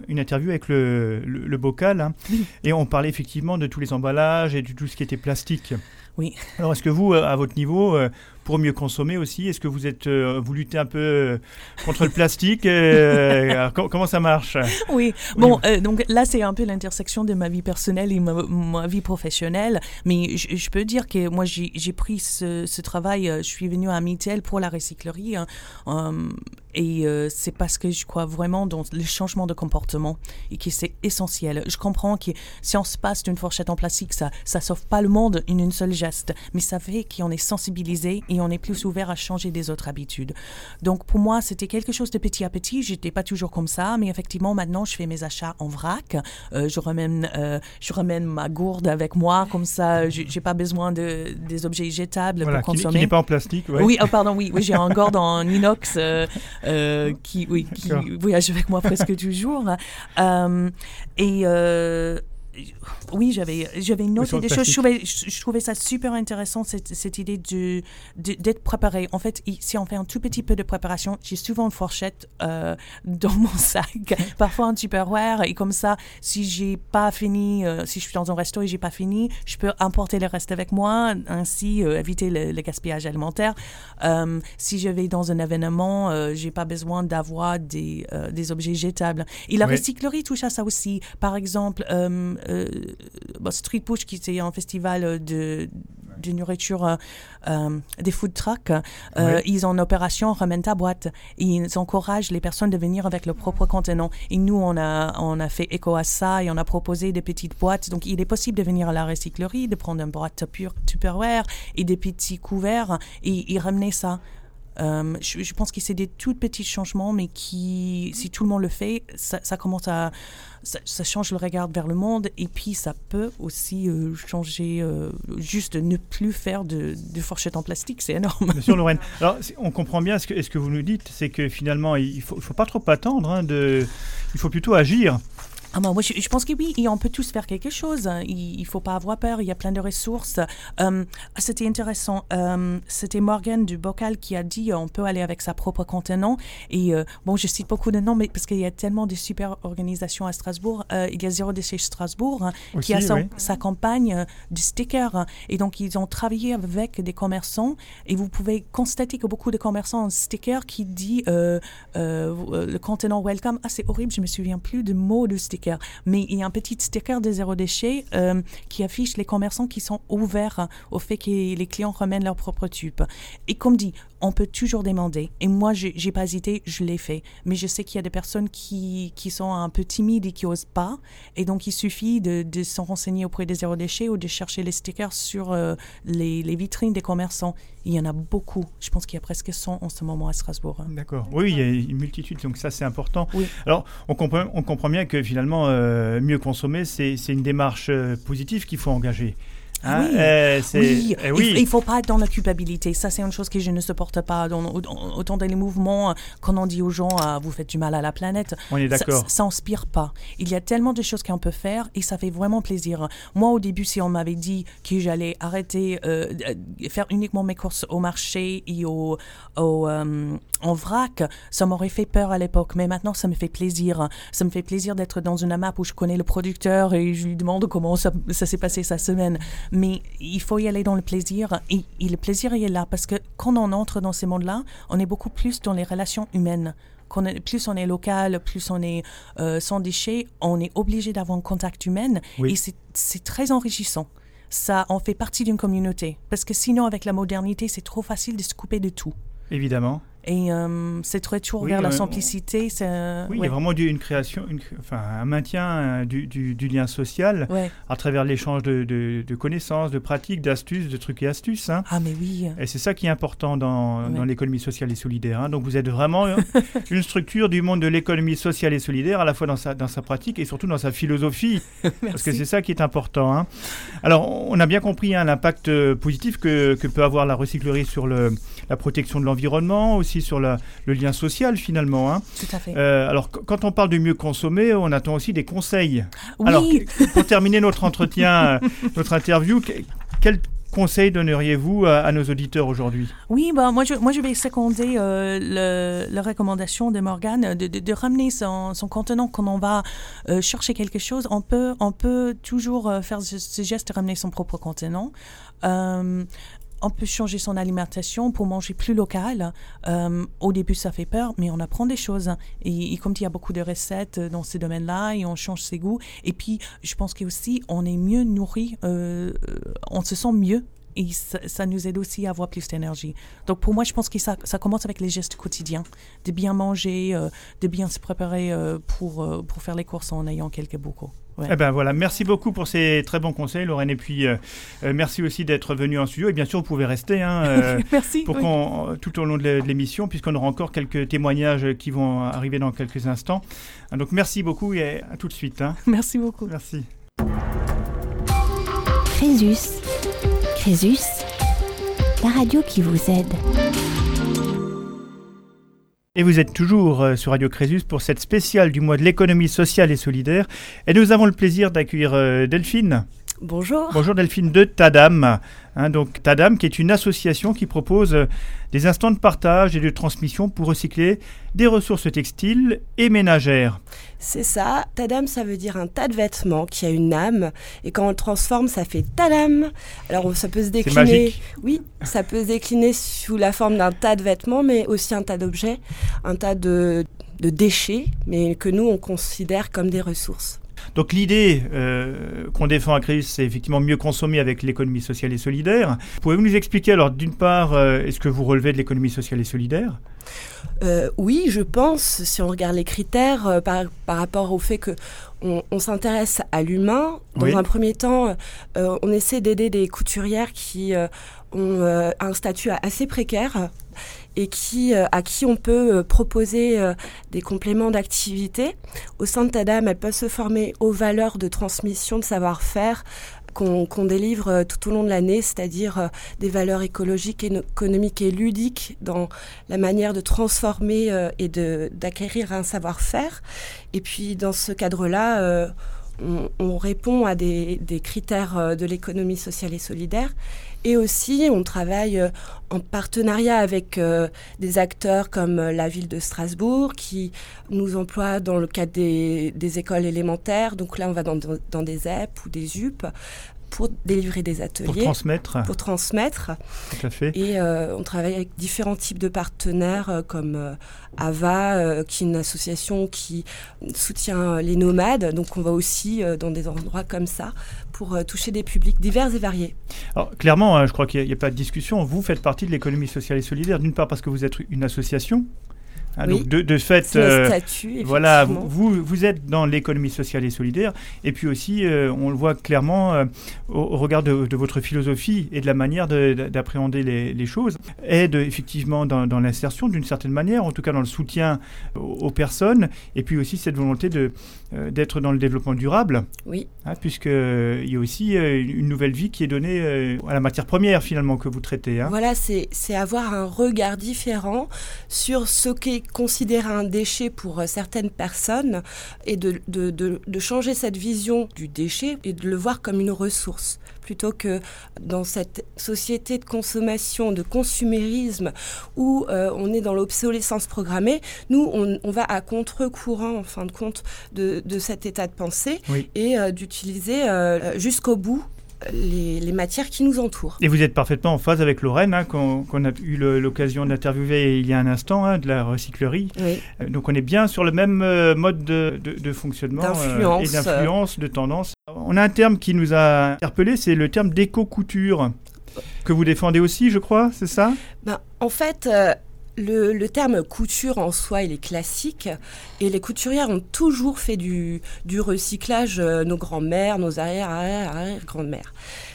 une interview avec le, le, le bocal, hein, Oui. et on parlait effectivement de tous les emballages et de tout ce qui était plastique. Oui. Alors est-ce que vous, à votre niveau, euh, pour mieux consommer aussi, est-ce que vous êtes, euh, vous luttez un peu euh, contre le plastique euh, com- Comment ça marche? Oui, bon, euh, donc là, c'est un peu l'intersection de ma vie personnelle et ma, vie professionnelle. Mais je, peux dire que moi, j'ai pris ce, travail, euh, je suis venue à Mitel pour la recyclerie. hein, euh, et euh, c'est parce que je crois vraiment dans le changement de comportement et que c'est essentiel. Je comprends que si on se passe d'une fourchette en plastique, ça ça sauve pas le monde en une seule geste, mais ça fait qu'on est sensibilisé et on est plus ouvert à changer des autres habitudes. Donc pour moi, c'était quelque chose de petit à petit. J'étais pas toujours comme ça, mais effectivement maintenant, je fais mes achats en vrac. Euh, je ramène euh, je ramène ma gourde avec moi, comme ça, j'ai pas besoin de des objets jetables Voilà, pour qui, qui consommer. n'est pas en plastique. ouais. Oui, oh, pardon, oui, oui j'ai un gourde en inox euh, qui, oui, qui voyage avec moi presque toujours. Et oui, j'avais, j'avais noté des choses. Je trouvais, je, je trouvais ça super intéressant, cette, cette idée de, d'être préparé. En fait, i- si on fait un tout petit peu de préparation, j'ai souvent une fourchette euh, dans mon sac, parfois un Tupperware, et comme ça, si j'ai pas fini, euh, si je suis dans un resto et j'ai pas fini, je peux importer le reste avec moi, ainsi euh, éviter le, le gaspillage alimentaire. Si je vais dans un événement, j'ai pas besoin d'avoir des, des objets jetables. Et la Oui. recyclerie touche à ça aussi. Par exemple, bon, Street Push, qui est un festival de, de nourriture, euh, euh, des food trucks, euh, Oui. ils ont en opération ramène ta boîte. Ils encouragent les personnes de venir avec leur propre contenant. Et nous, on a, on a fait écho à ça et on a proposé des petites boîtes. Donc, il est possible de venir à la recyclerie, de prendre une boîte Tupper- Tupperware et des petits couverts et, et ramener ça. Euh, je, pense que c'est des tout petits changements, mais qui, si tout le monde le fait, ça, commence à, ça, change le regard vers le monde, et puis ça peut aussi euh, changer, euh, juste ne plus faire de, fourchettes en plastique, c'est énorme. Bien sûr, Lorraine. Alors, on comprend bien ce que, ce que vous nous dites, c'est que finalement, il il faut pas trop attendre. hein, il faut plutôt agir. Ah moi, je, je pense que oui, et on peut tous faire quelque chose. Il ne faut pas avoir peur, il y a plein de ressources. Euh, C'était intéressant. Euh, C'était Morgan du Bocal qui a dit euh, on peut aller avec sa propre contenant. Et bon, je cite beaucoup de noms, mais parce qu'il y a tellement de super organisations à Strasbourg. Il y a Zéro Déchet Strasbourg hein, qui a oui. sa campagne euh, de stickers. Et donc, ils ont travaillé avec des commerçants. Et vous pouvez constater que beaucoup de commerçants ont un sticker qui dit le contenant welcome. Ah, c'est horrible, je me souviens plus du mot de sticker. Mais il y a un petit sticker de zéro déchet qui affiche les commerçants qui sont ouverts au fait que les clients remènent leur propre tube. Et comme dit, on peut toujours demander. Et moi, j'ai pas hésité, je l'ai fait. Mais je sais qu'il y a des personnes qui, qui sont un peu timides et qui osent pas. Et donc, il suffit de, de s'en renseigner auprès des zéro déchets ou de chercher les stickers sur euh, les, les, vitrines des commerçants. Il y en a beaucoup. Je pense qu'il y a presque 100 en ce moment à Strasbourg. Hein. D'accord. Oui, il y a une multitude. Donc, ça, c'est important. Oui. Alors, on comprend, on comprend bien que finalement, euh, mieux consommer, c'est une démarche euh, positive qu'il faut engager. Ah oui, euh, oui. Eh il ne faut pas être dans la culpabilité. Ça, c'est une chose que je ne supporte pas. Dans, autant dans les mouvements, quand on dit aux gens ah, vous faites du mal à la planète, on est d'accord. Ça n'inspire pas. Il y a tellement de choses qu'on peut faire et ça fait vraiment plaisir. Moi, au début, si on m'avait dit que j'allais arrêter, euh, faire uniquement mes courses au marché et au, au euh, en vrac, ça m'aurait fait peur à l'époque. Mais maintenant, ça me fait plaisir. Ça me fait plaisir d'être dans une AMAP où je connais le producteur et je lui demande comment ça, ça s'est passé sa semaine mais il faut y aller dans le plaisir. Et, le plaisir il est là parce que quand on entre dans ces mondes-là, on est beaucoup plus dans les relations humaines. Plus on est local, plus on est euh, sans déchets, on est obligé d'avoir un contact humain et c'est très enrichissant. Ça en fait partie d'une communauté. Parce que sinon, avec la modernité, c'est trop facile de se couper de tout. Évidemment. Et euh, c'est très tour vers la simplicité. oui, il y a vraiment une création, une, enfin, un maintien euh, du, du, lien social à travers l'échange de, de, connaissances, de pratiques, d'astuces, de trucs et astuces. Hein. Ah, mais oui. Et c'est ça qui est important dans, dans l'économie sociale et solidaire. Hein. Donc vous êtes vraiment une structure du monde de l'économie sociale et solidaire, à la fois dans sa, dans sa pratique et surtout dans sa philosophie. parce que c'est ça qui est important. Hein. Alors, on a bien compris l'impact euh, positif que, que peut avoir la recyclerie sur le, la protection de l'environnement, aussi sur le lien social finalement. Hein. Tout à fait. Euh, alors quand on parle de mieux consommer, on attend aussi des conseils. Oui. Alors pour terminer notre entretien, euh, notre interview, quel conseil donneriez-vous à, nos auditeurs aujourd'hui? Oui, bah, moi, je, moi je vais seconder euh, la recommandation de Morgane de, ramener son, contenant quand on va chercher quelque chose. On peut, on peut toujours faire ce, geste de ramener son propre contenant on peut changer son alimentation pour manger plus local. Euh, au début, ça fait peur, mais on apprend des choses. Et, comme il y a beaucoup de recettes dans ces domaines-là, et on change ses goûts. Et puis, je pense qu'aussi, on est mieux nourri, euh, on se sent mieux. Et ça, nous aide aussi à avoir plus d'énergie. Donc pour moi, je pense que ça, commence avec les gestes quotidiens, de bien manger, euh, de bien se préparer pour, pour faire les courses en ayant quelques bocaux. Eh ben voilà, merci beaucoup pour ces très bons conseils, Lorraine. Et puis euh, euh, merci aussi d'être venu en studio. Et bien sûr, vous pouvez rester hein, euh, merci, pour qu'on, tout au long de l'émission, puisqu'on aura encore quelques témoignages qui vont arriver dans quelques instants. Donc merci beaucoup et à tout de suite. Hein. Merci beaucoup. Merci. Crésus. Crésus, la radio qui vous aide. Et vous êtes toujours euh, sur Radio Crésus pour cette spéciale du mois de l'économie sociale et solidaire. Et nous avons le plaisir d'accueillir euh, Delphine. Bonjour. Bonjour Delphine de Tadam. Hein, donc Tadam qui est une association qui propose euh, des instants de partage et de transmission pour recycler des ressources textiles et ménagères. C'est ça. Tadam, ça veut dire un tas de vêtements qui a une âme. Et quand on le transforme, ça fait Tadam. Alors ça peut se décliner. Oui, ça peut se décliner sous la forme d'un tas de vêtements, mais aussi un tas d'objets, un tas de, de déchets, mais que nous on considère comme des ressources. Donc l'idée euh, qu'on défend à Créus, c'est effectivement mieux consommer avec l'économie sociale et solidaire. Pouvez-vous nous expliquer alors d'une part, euh, est-ce que vous relevez de l'économie sociale et solidaire? Euh, oui, je pense, si on regarde les critères par, rapport au fait que on, s'intéresse à l'humain. Dans un premier temps, on essaie d'aider des couturières qui ont un statut assez précaire et qui, euh, à qui on peut euh, proposer euh, des compléments d'activité. Au sein de TADAM, elles peuvent se former aux valeurs de transmission de savoir-faire qu'on délivre tout au long de l'année, c'est-à-dire des valeurs écologiques, économiques et ludiques dans la manière de transformer et d'acquérir un savoir-faire. Et puis dans ce cadre-là, on, répond à des, des critères de l'économie sociale et solidaire et aussi, on travaille euh, en partenariat avec euh, des acteurs comme euh, la ville de Strasbourg qui nous emploie dans le cadre des, écoles élémentaires. Donc là, on va dans, des EP ou des UP pour délivrer des ateliers. Pour transmettre. Pour transmettre. Tout à fait. Et euh, on travaille avec différents types de partenaires euh, comme euh, AVA, qui est une association qui soutient les nomades. Donc on va aussi dans des endroits comme ça pour toucher des publics divers et variés. Alors clairement, hein, je crois qu'il n'y a, a, pas de discussion. Vous faites partie de l'économie sociale et solidaire, d'une part parce que vous êtes une association Hein, donc de, fait, euh, voilà, vous, vous êtes dans l'économie sociale et solidaire, et puis aussi, euh, on le voit clairement euh, au, regard de, votre philosophie et de la manière d'appréhender les, choses, aide effectivement dans, l'insertion d'une certaine manière, en tout cas dans le soutien aux, personnes, et puis aussi cette volonté d'être dans le développement durable, oui, hein, puisqu'il y a aussi une nouvelle vie qui est donnée à la matière première finalement que vous traitez. Hein. Voilà, c'est avoir un regard différent sur ce qu'est considérer un déchet pour euh, certaines personnes et de, de, de, changer cette vision du déchet et de le voir comme une ressource. Plutôt que dans cette société de consommation, de consumérisme, où euh, on est dans l'obsolescence programmée, nous, on, va à contre-courant, en fin de compte, de, de cet état de pensée et euh, d'utiliser jusqu'au bout les, matières qui nous entourent. Et vous êtes parfaitement en phase avec Lorraine, hein, qu'on a eu l'occasion d'interviewer il y a un instant, hein, de la recyclerie. Euh, donc on est bien sur le même euh, mode de, de, fonctionnement euh, et d'influence, de tendance. On a un terme qui nous a interpellé, c'est le terme d'éco-couture, que vous défendez aussi, je crois, c'est ça? Ben, En fait, le, terme couture en soi, il est classique. Et les couturières ont toujours fait du, recyclage, euh, nos grands-mères, nos arrière-arrière-arrière-grands-mères.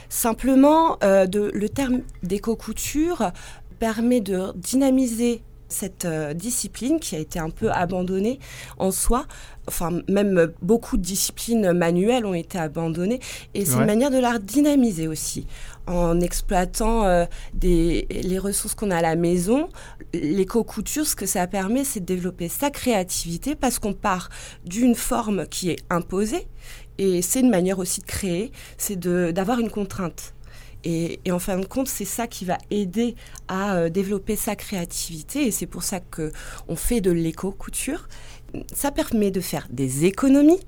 Simplement, euh, le terme d'éco-couture permet de dynamiser cette euh, discipline qui a été un peu abandonnée en soi. Enfin, même beaucoup de disciplines manuelles ont été abandonnées. Et c'est une manière de la dynamiser aussi. En exploitant euh, des, les ressources qu'on a à la maison, l'éco-couture, ce que ça permet, c'est de développer sa créativité parce qu'on part d'une forme qui est imposée. Et c'est une manière aussi de créer, c'est d'avoir une contrainte. Et, en fin de compte, c'est ça qui va aider à euh, développer sa créativité. Et c'est pour ça qu'on fait de l'éco-couture. Ça permet de faire des économies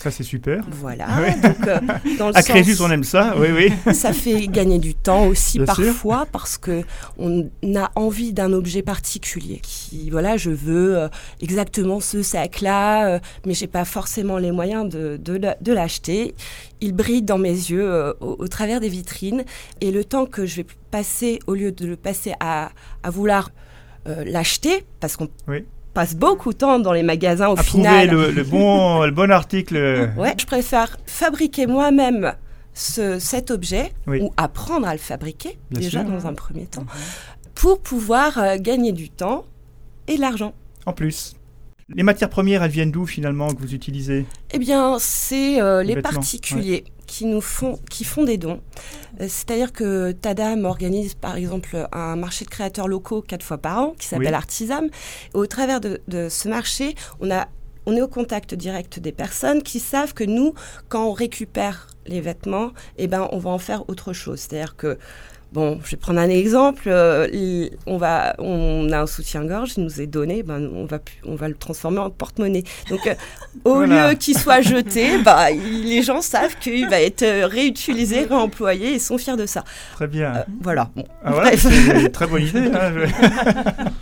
ça, c'est super. Voilà. Donc, euh, dans le à Crésus, on aime ça, oui, oui. ça fait gagner du temps aussi parfois parce que on a envie d'un objet particulier. Qui, voilà, je veux euh, exactement ce sac-là, euh, mais j'ai pas forcément les moyens de, de, l'acheter. Il brille dans mes yeux au, travers des vitrines. Et le temps que je vais passer, au lieu de le passer à, à vouloir l'acheter, parce qu'on oui passe beaucoup de temps dans les magasins au à final. Le, le, bon, le bon article. Ouais, je préfère fabriquer moi-même ce, cet objet ou apprendre à le fabriquer déjà dans un premier temps pour pouvoir euh, gagner du temps et de l'argent. En plus. Les matières premières, elles viennent d'où finalement que vous utilisez? Eh bien, c'est euh, les particuliers qui nous font, qui font des dons. Euh, c'est-à-dire que Tadam organise par exemple un marché de créateurs locaux quatre fois par an qui s'appelle Artisam. au travers de, ce marché, on a on est au contact direct des personnes qui savent que nous, quand on récupère les vêtements, eh ben, on va en faire autre chose. C'est-à-dire que Bon, je vais prendre un exemple. Euh, on, va, on a un soutien-gorge, il nous est donné, ben, on, va, on va le transformer en porte-monnaie. Donc, euh, au lieu qu'il soit jeté, bah, les gens savent qu'il va être réutilisé, réemployé, ils sont fiers de ça. Très bien. Euh, voilà. Ah, c'est une très bonne idée. Hein,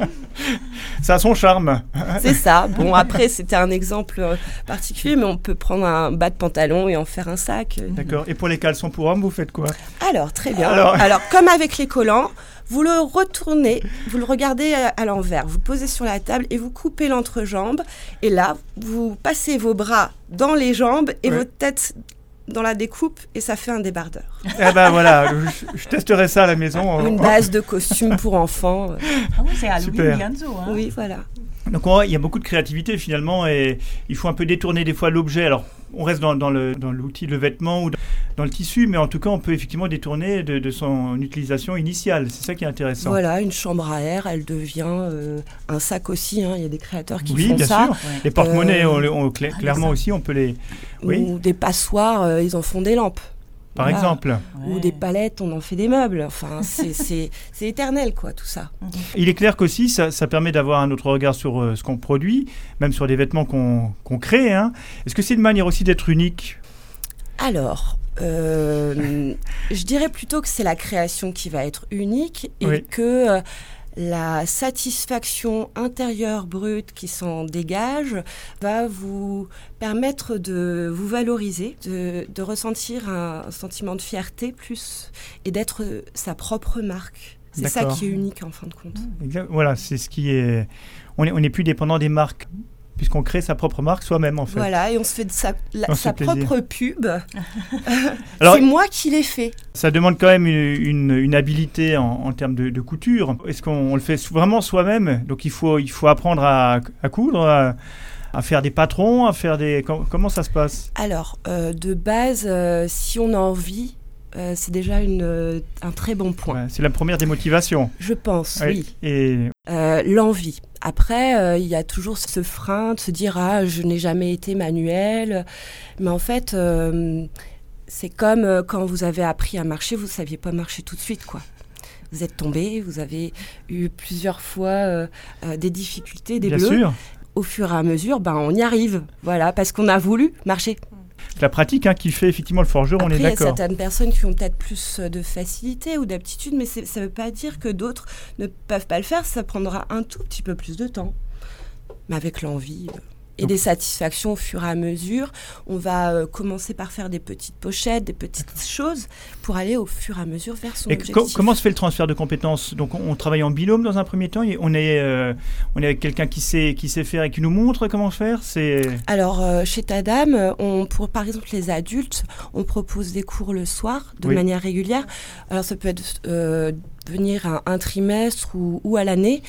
ça a son charme. c'est ça. Bon, après, c'était un exemple particulier, mais on peut prendre un bas de pantalon et en faire un sac. D'accord. Et pour les caleçons pour hommes, vous faites quoi? Alors, très bien. Alors, Alors comme avec les collants, vous le retournez, vous le regardez à, l'envers, vous posez sur la table et vous coupez l'entrejambe. Et là, vous passez vos bras dans les jambes et votre tête dans la découpe et ça fait un débardeur. Eh ben voilà, je, testerai ça à la maison. Une base de costume pour enfants. Ah oui, c'est Halloween bientôt. Hein. Oui, voilà. Donc il y a beaucoup de créativité finalement et il faut un peu détourner des fois l'objet. Alors on reste dans, dans l'outil, le, vêtement ou dans, le tissu, mais en tout cas on peut effectivement détourner de, son utilisation initiale. C'est ça qui est intéressant. Voilà, une chambre à air, elle devient euh, un sac aussi. Hein. Il y a des créateurs qui oui, font bien ça. Sûr. Les porte-monnaies, euh, clairement aussi, on peut les. Oui. Ou des passoires, euh, ils en font des lampes par exemple. Ou des palettes, on en fait des meubles. Enfin, c'est éternel, quoi, tout ça. Il est clair qu'aussi, ça, ça permet d'avoir un autre regard sur euh, ce qu'on produit, même sur des vêtements qu'on crée. Hein. Est-ce que c'est une manière aussi d'être unique? Alors, euh, Je dirais plutôt que c'est la création qui va être unique et que euh, la satisfaction intérieure brute qui s'en dégage va vous permettre de vous valoriser, de, ressentir un, sentiment de fierté plus et d'être sa propre marque. C'est ça qui est unique en fin de compte. Voilà, c'est ce qui est. On n'est plus dépendant des marques puisqu'on crée sa propre marque soi-même en fait. Voilà, et on se fait de sa, propre pub. c'est moi qui l'ai fait. Ça demande quand même une, une, habileté en, termes de, couture. Est-ce qu'on le fait vraiment soi-même? Donc il faut, il faut apprendre à, coudre, à, faire des patrons, à faire des... Comment, ça se passe? Alors, euh, de base, euh, si on a envie, euh, c'est déjà une, un très bon point. c'est la première des motivations. Je pense, oui. Et... L'envie. Après, euh, il y a toujours ce frein de se dire ah je n'ai jamais été manuel, mais en fait euh, c'est comme euh, quand vous avez appris à marcher, vous ne saviez pas marcher tout de suite quoi. Vous êtes tombé, vous avez eu plusieurs fois des difficultés, des Bien bleus. Sûr. Au fur et à mesure, ben on y arrive, voilà, parce qu'on a voulu marcher la pratique hein, qui fait effectivement le forgeron, on est d'accord. Il y a certaines personnes qui ont peut-être plus de facilité ou d'aptitude, mais ça ne veut pas dire que d'autres ne peuvent pas le faire. Ça prendra un tout petit peu plus de temps. Mais avec l'envie. Euh, et des satisfactions au fur et à mesure. On va euh, commencer par faire des petites pochettes, des petites choses pour aller au fur et à mesure vers son et objectif. comment se fait le transfert de compétences? Donc on, travaille en binôme dans un premier temps on est, euh, on est avec quelqu'un qui sait, qui sait faire et qui nous montre comment faire? Alors euh, chez Tadam, on, pour par exemple les adultes, on propose des cours le soir de manière régulière. Alors ça peut être venir un, un, trimestre ou, ou à l'année.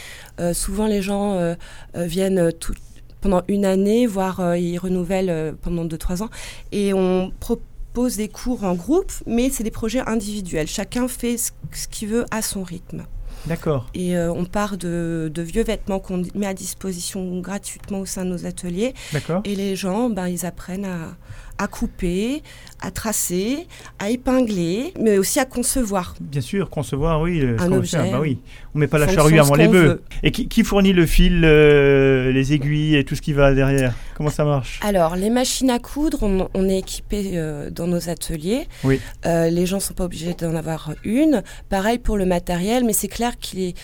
souvent les gens viennent tout, pendant une année, voire euh, ils renouvellent euh, pendant 2-3 ans. Et on propose des cours en groupe, mais c'est des projets individuels. Chacun fait ce, qu'il veut à son rythme. D'accord. Et euh, on part de, vieux vêtements qu'on met à disposition gratuitement au sein de nos ateliers. D'accord. Et les gens, ben, ils apprennent à, à couper, à tracer, à épingler, mais aussi à concevoir. Bien sûr, concevoir, oui. Un objet. Bah oui. On met pas la charrue avant les bœufs. Et qui, fournit le fil, euh, les aiguilles et tout ce qui va derrière? Comment ça marche? Alors, les machines à coudre, on, est équipé euh, dans nos ateliers. Oui. Euh, les gens sont pas obligés d'en avoir une. Pareil pour le matériel, mais c'est clair qu'il est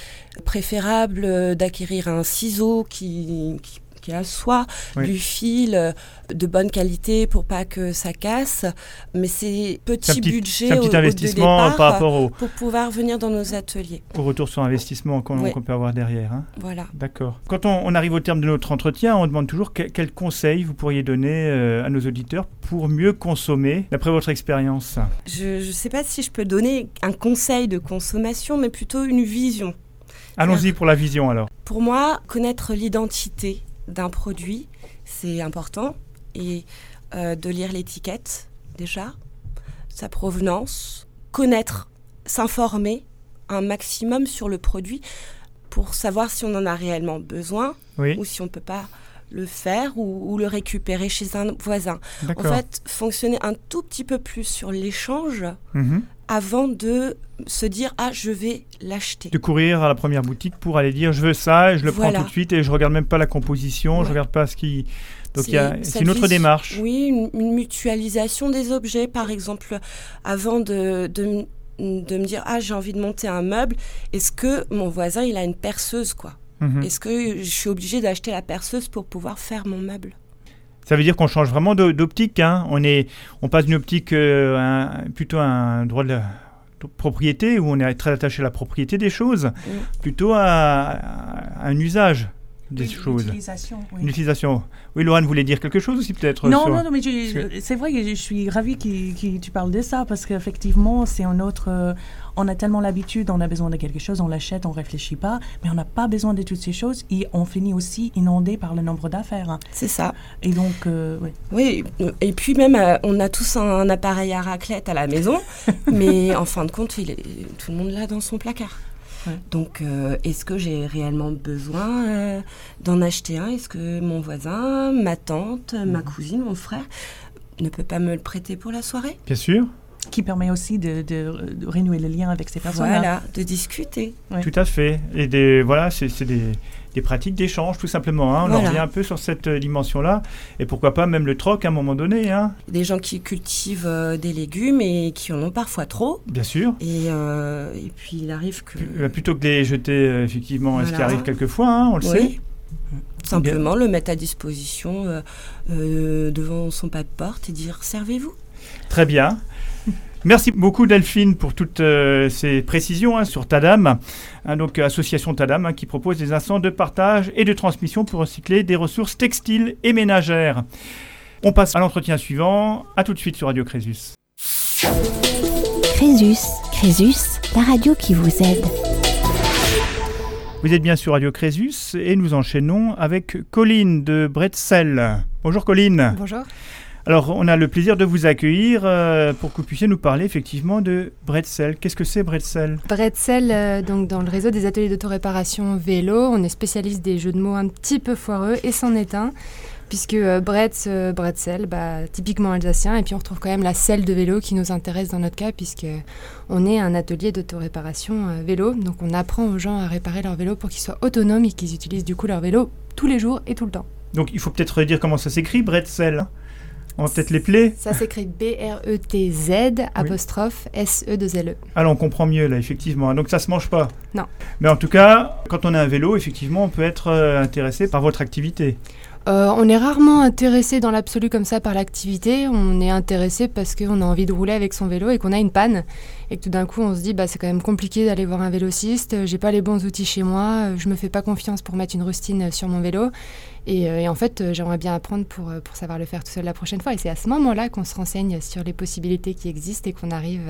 préférable d'acquérir un ciseau qui, qui qui assoit du fil euh, de bonne qualité pour pas que ça casse. Mais c'est petit, budget un petit investissement par rapport au... pour pouvoir venir dans nos ateliers. Au retour sur investissement qu'on peut avoir derrière. Hein. Voilà. D'accord. Quand on, arrive au terme de notre entretien, on demande toujours quels quel conseils vous pourriez donner euh, à nos auditeurs pour mieux consommer, d'après votre expérience? Je ne sais pas si je peux donner un conseil de consommation, mais plutôt une vision. Allons-y pour la vision alors. Pour moi, connaître l'identité d'un produit, c'est important. Et euh, de lire l'étiquette, déjà, sa provenance, connaître, s'informer un maximum sur le produit pour savoir si on en a réellement besoin ou si on ne peut pas le faire ou, le récupérer chez un voisin. En fait, fonctionner un tout petit peu plus sur l'échange mhm. Avant de se dire ah je vais l'acheter. De courir à la première boutique pour aller dire je veux ça et je le prends tout de suite et je regarde même pas la composition, je regarde pas ce qui donc c'est une autre démarche. Oui, une, mutualisation des objets par exemple avant de, de, de me dire ah j'ai envie de monter un meuble, est-ce que mon voisin il a une perceuse quoi? Mhm. Est-ce que je suis obligé d'acheter la perceuse pour pouvoir faire mon meuble? Ça veut dire qu'on change vraiment d'optique. Hein. On, est, on passe d'une optique euh, plutôt à un droit de, propriété, où on est très attaché à la propriété des choses, plutôt à, un usage des choses. L'utilisation. Oui. Une utilisation. Oui, Laurent voulait dire quelque chose aussi peut-être Non, non, non, mais c'est vrai que je suis ravie que tu parles de ça parce qu'effectivement, c'est un autre. Euh, on a tellement l'habitude, on a besoin de quelque chose, on l'achète, on réfléchit pas, mais on n'a pas besoin de toutes ces choses et on finit aussi inondé par le nombre d'affaires. C'est ça. Et donc, euh, oui. Oui, et puis même, euh, on a tous un, appareil à raclette à la maison, mais en fin de compte, il est, tout le monde l'a dans son placard. Donc, euh, est-ce que j'ai réellement besoin d'en acheter un? Est-ce que mon voisin, ma tante, ma mhm. cousine, mon frère ne peut pas me le prêter pour la soirée? Bien sûr qui permet aussi de, de, renouer le lien avec ces personnes. Voilà, de discuter. Tout à fait. Et des, voilà, c'est des, des pratiques d'échange, tout simplement. Hein. On revient un peu sur cette euh, dimension-là. Et pourquoi pas même le troc à un moment donné. Hein. Des gens qui cultivent euh, des légumes et qui en ont parfois trop. Bien sûr. Et, et puis il arrive que... Plutôt que de les jeter, effectivement, ce qui arrive quelquefois, hein, on le sait. Simplement le mettre à disposition devant son pas de porte et dire servez-vous. Très bien. Merci beaucoup Delphine pour toutes euh, ces précisions hein, sur Tadam, hein, donc association Tadam hein, qui propose des instants de partage et de transmission pour recycler des ressources textiles et ménagères. On passe à l'entretien suivant. À tout de suite sur Radio Crésus. Crésus, Crésus, la radio qui vous aide. Vous êtes bien sur Radio Crésus et nous enchaînons avec Colline de Bretzel. Bonjour Colline. Bonjour. Alors, on a le plaisir de vous accueillir euh, pour que vous puissiez nous parler effectivement de Bretzel. Qu'est-ce que c'est Bretzel? Bretzel, euh, donc dans le réseau des ateliers d'autoréparation vélo, on est spécialiste des jeux de mots un petit peu foireux et c'en est un. Puisque euh, Bretz, Bretzel, bah, typiquement alsacien, et puis on retrouve quand même la selle de vélo qui nous intéresse dans notre cas, puisque on est un atelier d'autoréparation vélo, donc on apprend aux gens à réparer leur vélo pour qu'ils soient autonomes et qu'ils utilisent du coup leur vélo tous les jours et tout le temps. Donc il faut peut-être dire comment ça s'écrit, Bretzel? On va peut-être les plaies Ça s'écrit B-R-E-T-Z apostrophe S-E-2-L-E. E. Alors on comprend mieux là, effectivement. Donc ça se mange pas Non. Mais en tout cas, quand on a un vélo, effectivement, on peut être euh, intéressé par votre activité. Euh, on est rarement intéressé dans l'absolu comme ça par l'activité. On est intéressé parce qu'on a envie de rouler avec son vélo et qu'on a une panne. Et que tout d'un coup, on se dit, bah, c'est quand même compliqué d'aller voir un vélociste. J'ai pas les bons outils chez moi. Je me fais pas confiance pour mettre une rustine sur mon vélo. Et, euh, en fait, euh, j'aimerais bien apprendre pour, pour savoir le faire tout seul la prochaine fois. Et c'est à ce moment-là qu'on se renseigne sur les possibilités qui existent et qu'on arrive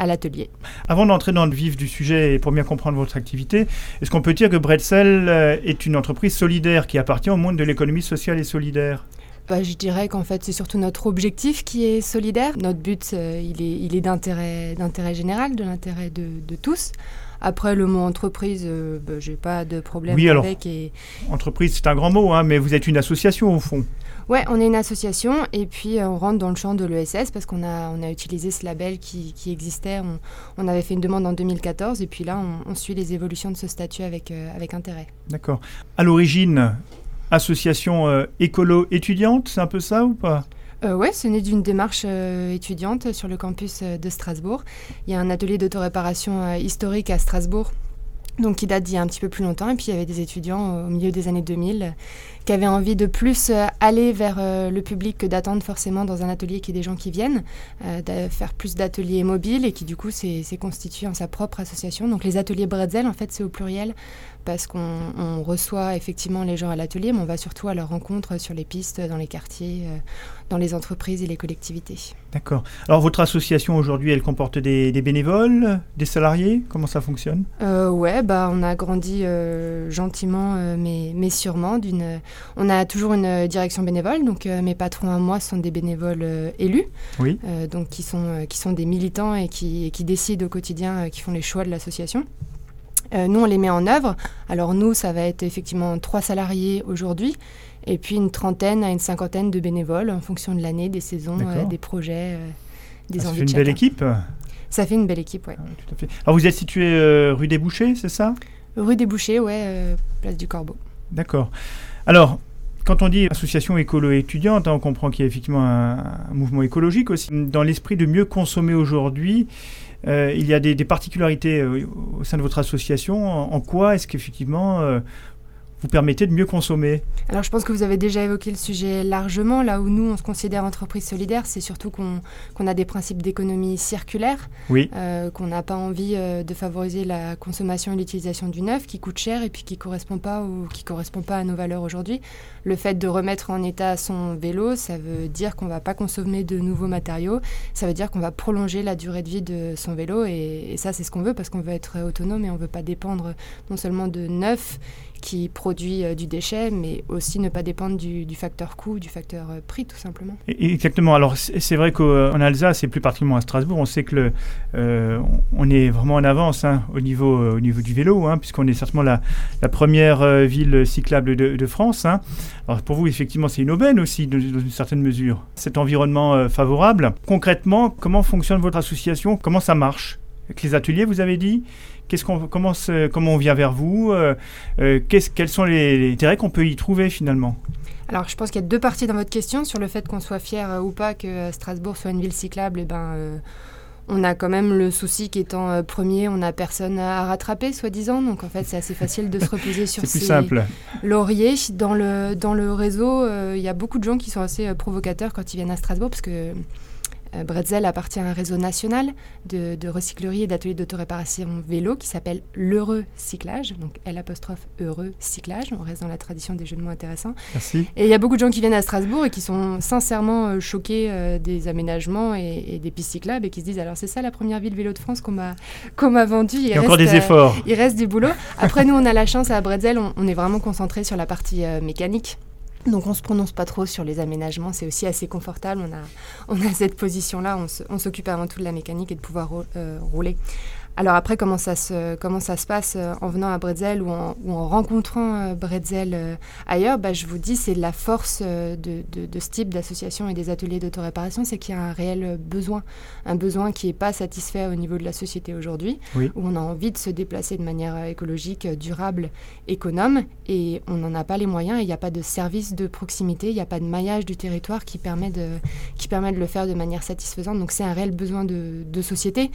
à l'atelier. Avant d'entrer dans le vif du sujet et pour bien comprendre votre activité, est-ce qu'on peut dire que Bretzel euh, est une entreprise solidaire qui appartient au monde de l'économie sociale et solidaire? Bah, je dirais qu'en fait, c'est surtout notre objectif qui est solidaire. Notre but, euh, il est, il est d'intérêt, d'intérêt général, de l'intérêt de, de, tous. Après, le mot entreprise, euh, bah, j'ai pas de problème oui, avec. Et... Entreprise, c'est un grand mot, hein, mais vous êtes une association au fond. Ouais, on est une association et puis euh, on rentre dans le champ de l'ESS parce qu'on a, on a utilisé ce label qui, qui existait. On, on, avait fait une demande en 2014 et puis là, on, on suit les évolutions de ce statut avec, euh, avec intérêt. D'accord. À l'origine, association euh, écolo-étudiante, c'est un peu ça ou pas? Euh, Oui, c'est né d'une démarche étudiante sur le campus de Strasbourg. Il y a un atelier d'autoréparation historique à Strasbourg donc qui date d'il y a un petit peu plus longtemps. Et puis il y avait des étudiants au milieu des années 2000 qui avaient envie de plus euh, aller vers euh, le public que d'attendre forcément dans un atelier qui est des gens qui viennent, euh, de faire plus d'ateliers mobiles et qui du coup s'est constitué en sa propre association. Donc les ateliers Bretzel, en fait, c'est au pluriel parce qu'on reçoit effectivement les gens à l'atelier, mais on va surtout à leur rencontre sur les pistes, dans les quartiers, dans les entreprises et les collectivités. D'accord. Alors votre association aujourd'hui, elle comporte des, bénévoles, des salariés? Comment ça fonctionne? Euh, Ouais, bah, on a grandi euh, gentiment, euh, mais, mais sûrement. D'une, on a toujours une direction bénévole, donc mes patrons à moi sont des bénévoles élus, oui. donc qui sont, qui sont des militants et qui, et qui décident au quotidien, qui font les choix de l'association. Euh, nous, on les met en œuvre. Alors nous, ça va être effectivement trois salariés aujourd'hui, et puis une trentaine à une cinquantaine de bénévoles en fonction de l'année, des saisons, euh, des projets, euh, des ah, envies. Ça fait une belle équipe. Ça fait une belle équipe, oui. Ah, Alors vous êtes situé rue des Bouchers, c'est ça? Rue des Bouchers, ouais, place du Corbeau. D'accord. Alors, quand on dit association écolo-étudiante, hein, on comprend qu'il y a effectivement un, mouvement écologique aussi. Dans l'esprit de mieux consommer aujourd'hui, euh, il y a des, particularités euh, au sein de votre association. En, quoi est-ce qu'effectivement euh, vous permettez de mieux consommer Alors je pense que vous avez déjà évoqué le sujet largement. Là où nous, on se considère entreprise solidaire, c'est surtout qu'on a des principes d'économie circulaire, oui. euh, qu'on n'a pas envie euh, de favoriser la consommation et l'utilisation du neuf qui coûte cher et puis qui ne correspond, pas ou, qui correspond pas à nos valeurs aujourd'hui. Le fait de remettre en état son vélo, ça veut dire qu'on ne va pas consommer de nouveaux matériaux, ça veut dire qu'on va prolonger la durée de vie de son vélo et, et ça c'est ce qu'on veut parce qu'on veut être autonome et on ne veut pas dépendre non seulement de neuf, qui produit euh, du déchet, mais aussi ne pas dépendre du, facteur coût, du facteur euh, prix, tout simplement. exactement. Alors, c'est vrai qu'en Alsace, et plus particulièrement à Strasbourg, on sait que euh, on est vraiment en avance hein, au, niveau, au niveau du vélo, hein, puisqu'on est certainement la, première ville cyclable de, France. Hein. Alors, pour vous, effectivement, c'est une aubaine aussi, dans une certaine mesure, cet environnement favorable. Concrètement, comment fonctionne votre association? Comment ça marche? Les ateliers, vous avez dit? Qu'est-ce qu'on commence, comment on vient vers vous Quels sont les, intérêts qu'on peut y trouver finalement? Alors, je pense qu'il y a deux parties dans votre question sur le fait qu'on soit fier ou pas que Strasbourg soit une ville cyclable. Et eh ben, on a quand même le souci qu'étant euh, premier, on n'a personne à rattraper, soi-disant. Donc en fait, c'est assez facile de se reposer sur ses lauriers. Dans le, dans le réseau, euh, il y a beaucoup de gens qui sont assez euh, provocateurs quand ils viennent à Strasbourg, parce que euh, Bretzel appartient à un réseau national de, de recycleries et d'ateliers d'autoréparation vélo qui s'appelle l'Heureux Cyclage, donc L apostrophe Heureux Cyclage. On reste dans la tradition des jeux de mots intéressants. Merci. Et il y a beaucoup de gens qui viennent à Strasbourg et qui sont sincèrement euh, choqués euh, des aménagements et, des pistes cyclables et qui se disent alors c'est ça la première ville vélo de France qu'on m'a qu'on m'a vendue. Il, y a encore des efforts. il reste du boulot. Après nous on a la chance à Bretzel, on, on est vraiment concentré sur la partie mécanique. Donc on se prononce pas trop sur les aménagements, c'est aussi assez confortable. On a, on a cette position-là, on s'occupe avant tout de la mécanique et de pouvoir euh, rouler. Alors après, comment ça se, comment ça se passe euh, en venant à Bretzel ou en, ou en rencontrant euh, Bretzel euh, ailleurs bah, Je vous dis, c'est la force de, de, ce type d'association et des ateliers d'autoréparation, c'est qu'il y a un réel besoin, un besoin qui n'est pas satisfait au niveau de la société aujourd'hui, où on a envie de se déplacer de manière écologique, durable, économe, et on n'en a pas les moyens, il n'y a pas de service de proximité, il n'y a pas de maillage du territoire qui permet de, qui permet de le faire de manière satisfaisante. Donc c'est un réel besoin de, de société,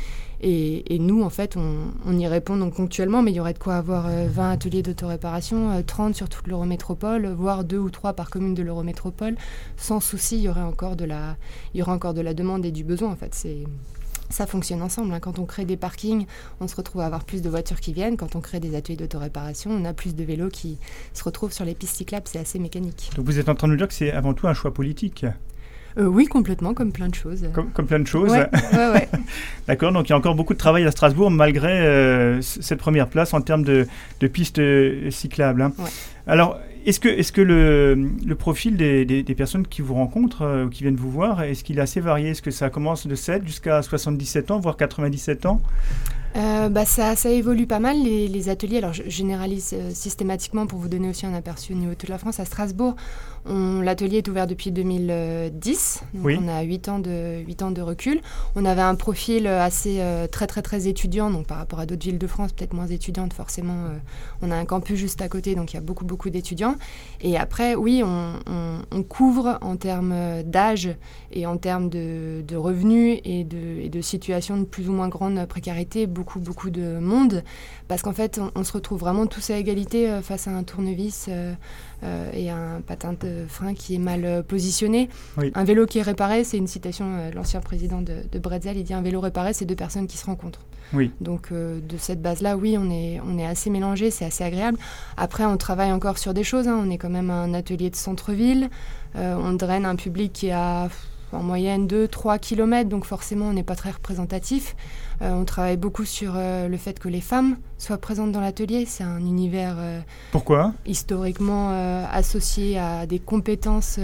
et, nous, en fait, on, y répond donc ponctuellement, mais il y aurait de quoi avoir 20 euh, ateliers d'autoréparation, 30 euh, sur toute l'Eurométropole, voire 2 ou 3 par commune de l'Eurométropole. Sans souci, il y aurait encore de la, il y encore de la demande et du besoin. En fait, c'est ça fonctionne ensemble. Hein. Quand on crée des parkings, on se retrouve à avoir plus de voitures qui viennent. Quand on crée des ateliers d'autoréparation, on a plus de vélos qui se retrouvent sur les pistes cyclables. C'est assez mécanique. Donc vous êtes en train de nous dire que c'est avant tout un choix politique euh, oui, complètement, comme plein de choses. Comme, plein de choses. Ouais, ouais, D'accord, donc il y a encore beaucoup de travail à Strasbourg malgré euh, cette première place en termes de, pistes euh, cyclables. Hein. Alors, est-ce que, est que le, le profil des, des, personnes qui vous rencontrent ou qui viennent vous voir, est-ce qu'il est assez varié? Est-ce que ça commence de 7 jusqu'à 77 ans, voire 97 ans? Bah ça, ça, évolue pas mal, les, les ateliers. Alors, je généralise systématiquement pour vous donner aussi un aperçu au niveau de toute la France. À Strasbourg, L'atelier est ouvert depuis 2010, donc on a 8 ans, de, 8 ans de recul. On avait un profil assez euh, très très très étudiant, donc par rapport à d'autres villes de France, peut-être moins étudiantes forcément. Euh, on a un campus juste à côté, donc il y a beaucoup beaucoup d'étudiants. Et après, oui, on, couvre en termes d'âge et en termes de, revenus et de, et de situation de plus ou moins grande précarité, beaucoup beaucoup de monde, parce qu'en fait, on, se retrouve vraiment tous à égalité euh, face à un tournevis. Euh, et un patin de frein qui est mal euh, positionné. Un vélo qui est réparé, c'est une citation euh, de l'ancien président de, de Bretzel, il dit un vélo réparé, c'est deux personnes qui se rencontrent. Oui. Donc de cette base-là, oui, on est, on est assez mélangé, c'est assez agréable. Après, on travaille encore sur des choses, hein. on est quand même un atelier de centre-ville, on draine un public qui a en moyenne 2-3 km, donc forcément on n'est pas très représentatif. Euh, on travaille beaucoup sur euh, le fait que les femmes soient présentes dans l'atelier. C'est un univers euh, Pourquoi? historiquement associé à des compétences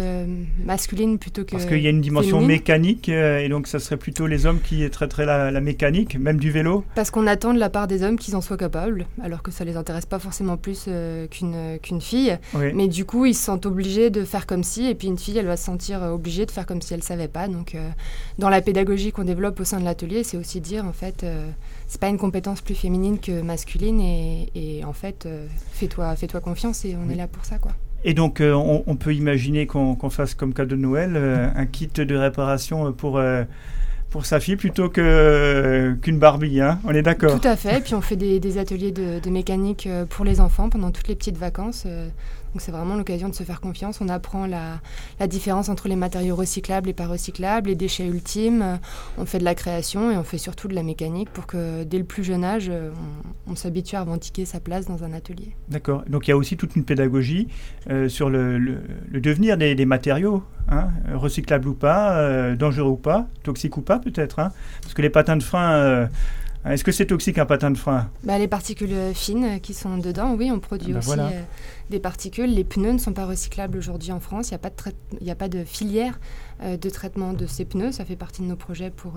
masculines plutôt que Parce qu'il y a une dimension mécanique et donc ça serait plutôt les hommes qui traiteraient la, la mécanique, même du vélo? Parce qu'on attend de la part des hommes qu'ils en soient capables, alors que ça les intéresse pas forcément plus qu'une qu'une fille. Mais du coup, ils se sentent obligés de faire comme si, et puis une fille, elle va se sentir obligée de faire comme si elle savait pas. Donc, dans la pédagogie qu'on développe au sein de l'atelier, c'est aussi dire en fait, euh, c'est pas une compétence plus féminine que masculine et, en fait, euh, fais-toi fais-toi confiance et on est là pour ça, quoi. Et donc, euh, on, peut imaginer qu'on fasse comme cadeau de Noël un kit de réparation pour pour sa fille plutôt que qu'une Barbie, hein on est d'accord Tout à fait, et puis on fait des, ateliers de, de, mécanique pour les enfants pendant toutes les petites vacances. Donc c'est vraiment l'occasion de se faire confiance. On apprend la, différence entre les matériaux recyclables et pas recyclables, les déchets ultimes. On fait de la création et on fait surtout de la mécanique pour que dès le plus jeune âge, on, s'habitue à revendiquer sa place dans un atelier. D'accord. Donc il y a aussi toute une pédagogie euh, sur le, devenir des, matériaux, hein, recyclables ou pas, euh, dangereux ou pas, toxiques ou pas peut-être. Hein. parce que les patins de frein... Euh, est-ce que c'est toxique un patin de frein bah, Les particules fines qui sont dedans, oui, on produit ah bah aussi des particules. Les pneus ne sont pas recyclables aujourd'hui en France. Il n'y a, pas de a pas de filière euh, de traitement de ces pneus. Ça fait partie de nos projets pour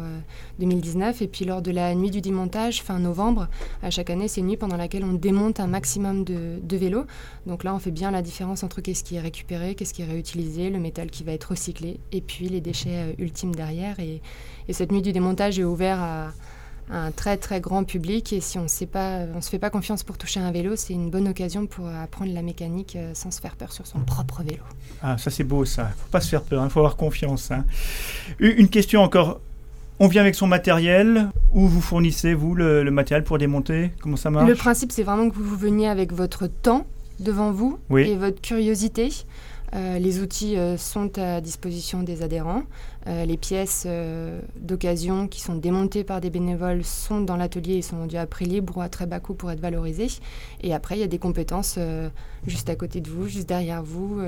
2019. Euh, Et puis lors de la nuit du démontage, fin novembre, à chaque année, c'est une nuit pendant laquelle on démonte un maximum de, vélos. Donc là, on fait bien la différence entre qu'est-ce qui est récupéré, qu'est-ce qui est réutilisé, le métal qui va être recyclé, et puis les déchets euh, ultimes derrière. Et, et cette nuit du démontage est ouverte à un très très grand public et si on ne se fait pas confiance pour toucher un vélo, c'est une bonne occasion pour apprendre la mécanique euh, sans se faire peur sur son propre vélo. Ah, ça c'est beau ça. Faut pas se faire peur, il hein. faut avoir confiance. Hein. Une question encore. On vient avec son matériel ou vous fournissez vous le, matériel pour démonter? Comment ça marche? Le principe c'est vraiment que vous veniez avec votre temps devant vous et votre curiosité. Euh, les outils euh, sont à disposition des adhérents. Euh, les pièces d'occasion qui sont démontées par des bénévoles sont dans l'atelier et sont vendues à prix libre ou à très bas coût pour être valorisées. Et après, il y a des compétences juste à côté de vous, juste derrière vous.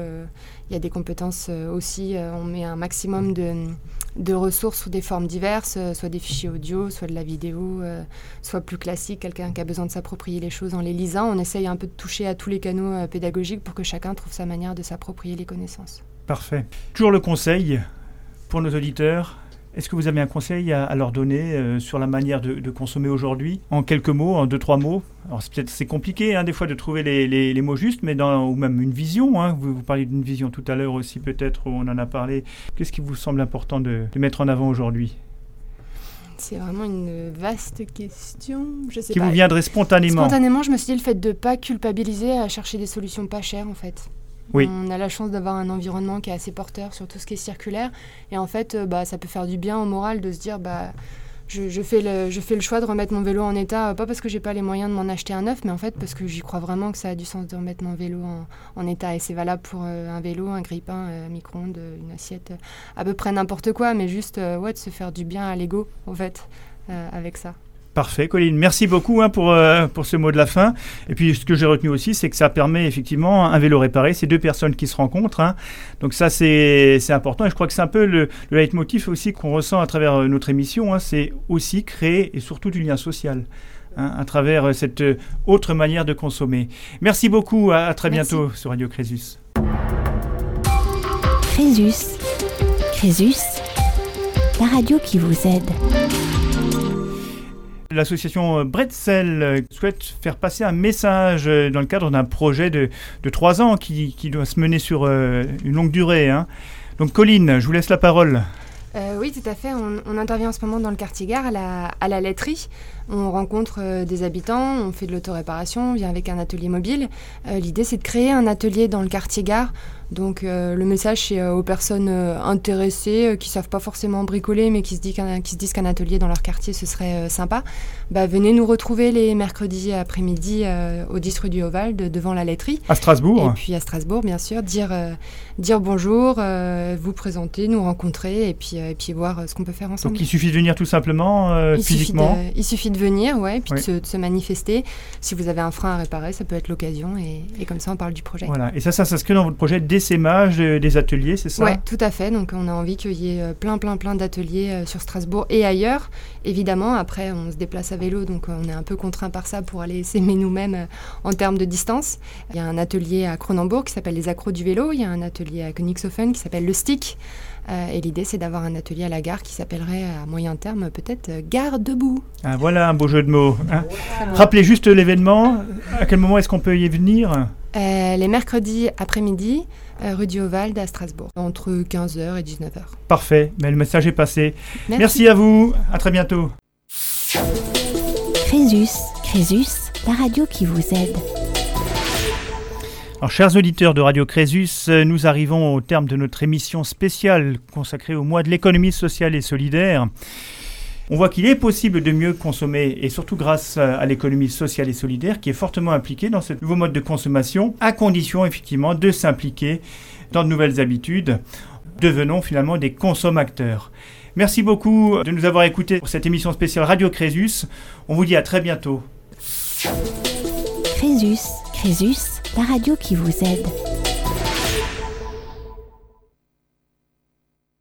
Il y a des compétences aussi, on met un maximum de, de, ressources sous des formes diverses, soit des fichiers audio, soit de la vidéo, soit plus classique, quelqu'un qui a besoin de s'approprier les choses en les lisant. On essaye un peu de toucher à tous les canaux pédagogiques pour que chacun trouve sa manière de s'approprier les connaissances. Parfait. Toujours le conseil pour nos auditeurs. Est-ce que vous avez un conseil à, leur donner euh, sur la manière de, consommer aujourd'hui? En quelques mots, en deux, trois mots? Alors c'est peut-être c'est compliqué hein, des fois de trouver les, mots justes, mais dans, ou même une vision. Hein. Vous, vous parliez d'une vision tout à l'heure aussi peut-être, on en a parlé. Qu'est-ce qui vous semble important de, mettre en avant aujourd'hui? C'est vraiment une vaste question. Je sais qui vous viendrait spontanément Spontanément, je me suis dit le fait de ne pas culpabiliser à chercher des solutions pas chères en fait. On a la chance d'avoir un environnement qui est assez porteur sur tout ce qui est circulaire. Et en fait, euh, bah, ça peut faire du bien au moral de se dire bah, je, fais le, je fais le choix de remettre mon vélo en état, pas parce que j'ai pas les moyens de m'en acheter un neuf, mais en fait parce que j'y crois vraiment que ça a du sens de remettre mon vélo en, état. Et c'est valable pour euh, un vélo, un grille-pain, un micro-ondes, une assiette, à peu près n'importe quoi, mais juste euh, ouais, de se faire du bien à l'ego, en fait, avec ça. Parfait, Colline. Merci beaucoup hein, pour, euh, pour ce mot de la fin. Et puis, ce que j'ai retenu aussi, c'est que ça permet effectivement un vélo réparé. C'est deux personnes qui se rencontrent. Hein. Donc, ça, c'est important. Et je crois que c'est un peu le, le leitmotiv aussi qu'on ressent à travers euh, notre émission. Hein. C'est aussi créer et surtout du lien social. à travers euh, cette autre manière de consommer. Merci beaucoup, à, très bientôt sur Radio Crésus. Crésus. Crésus, la radio qui vous aide. L'association Bretzel euh, souhaite faire passer un message euh, dans le cadre d'un projet de, trois ans qui, doit se mener sur euh, une longue durée. Hein. Donc Colline, je vous laisse la parole. oui, tout à fait. On, intervient en ce moment dans le quartier gare à la laiterie. On rencontre des habitants, on fait de l'autoréparation, on vient avec un atelier mobile. L'idée, c'est de créer un atelier dans le quartier gare donc euh, le message c'est euh, aux personnes euh, intéressées qui savent pas forcément bricoler mais qui se, disent qu'un atelier dans leur quartier ce serait sympa, bah, venez nous retrouver les mercredis après-midi au 10 rue du Oval devant la laiterie. À Strasbourg. Et puis à Strasbourg bien sûr, dire, dire bonjour, vous présenter, nous rencontrer et puis, et puis voir ce qu'on peut faire ensemble. Donc il suffit de venir tout simplement il physiquement suffit de, Il suffit de venir, ouais, puis De, se, manifester. Si vous avez un frein à réparer, ça peut être l'occasion et, et, comme ça on parle du projet. Voilà, et ça, ça s'inscrit dans votre projet d'essaimage des ateliers, c'est ça? Oui, tout à fait. Donc on a envie qu'il y ait euh, plein, plein, plein d'ateliers euh, sur Strasbourg et ailleurs. Évidemment, après, on se déplace à vélo, donc euh, on est un peu contraint par ça pour aller s'aimer nous-mêmes en termes de distance. Il y a un atelier à Cronenbourg qui s'appelle les accros du vélo. Il y a un atelier à Königshofen qui s'appelle le Stick. Et l'idée, c'est d'avoir un atelier à la gare qui s'appellerait à moyen terme peut-être Gare debout. Ah, voilà un beau jeu de mots. Hein. Rappelez juste l'événement. À quel moment est-ce qu'on peut y venir? Les mercredis après-midi. Euh, rue du Ovalde à Strasbourg, entre 15h et 19h. Parfait, mais le message est passé. Merci, à vous, à très bientôt. Crésus, Crésus, la radio qui vous aide. Alors, chers auditeurs de Radio Crésus, nous arrivons au terme de notre émission spéciale consacrée au mois de l'économie sociale et solidaire. On voit qu'il est possible de mieux consommer, et surtout grâce à l'économie sociale et solidaire qui est fortement impliquée dans ce nouveau mode de consommation, à condition effectivement de s'impliquer dans de nouvelles habitudes. Devenons finalement des consommateurs. Merci beaucoup de nous avoir écoutés pour cette émission spéciale Radio Crésus. On vous dit à très bientôt. Crésus, Crésus, la radio qui vous aide.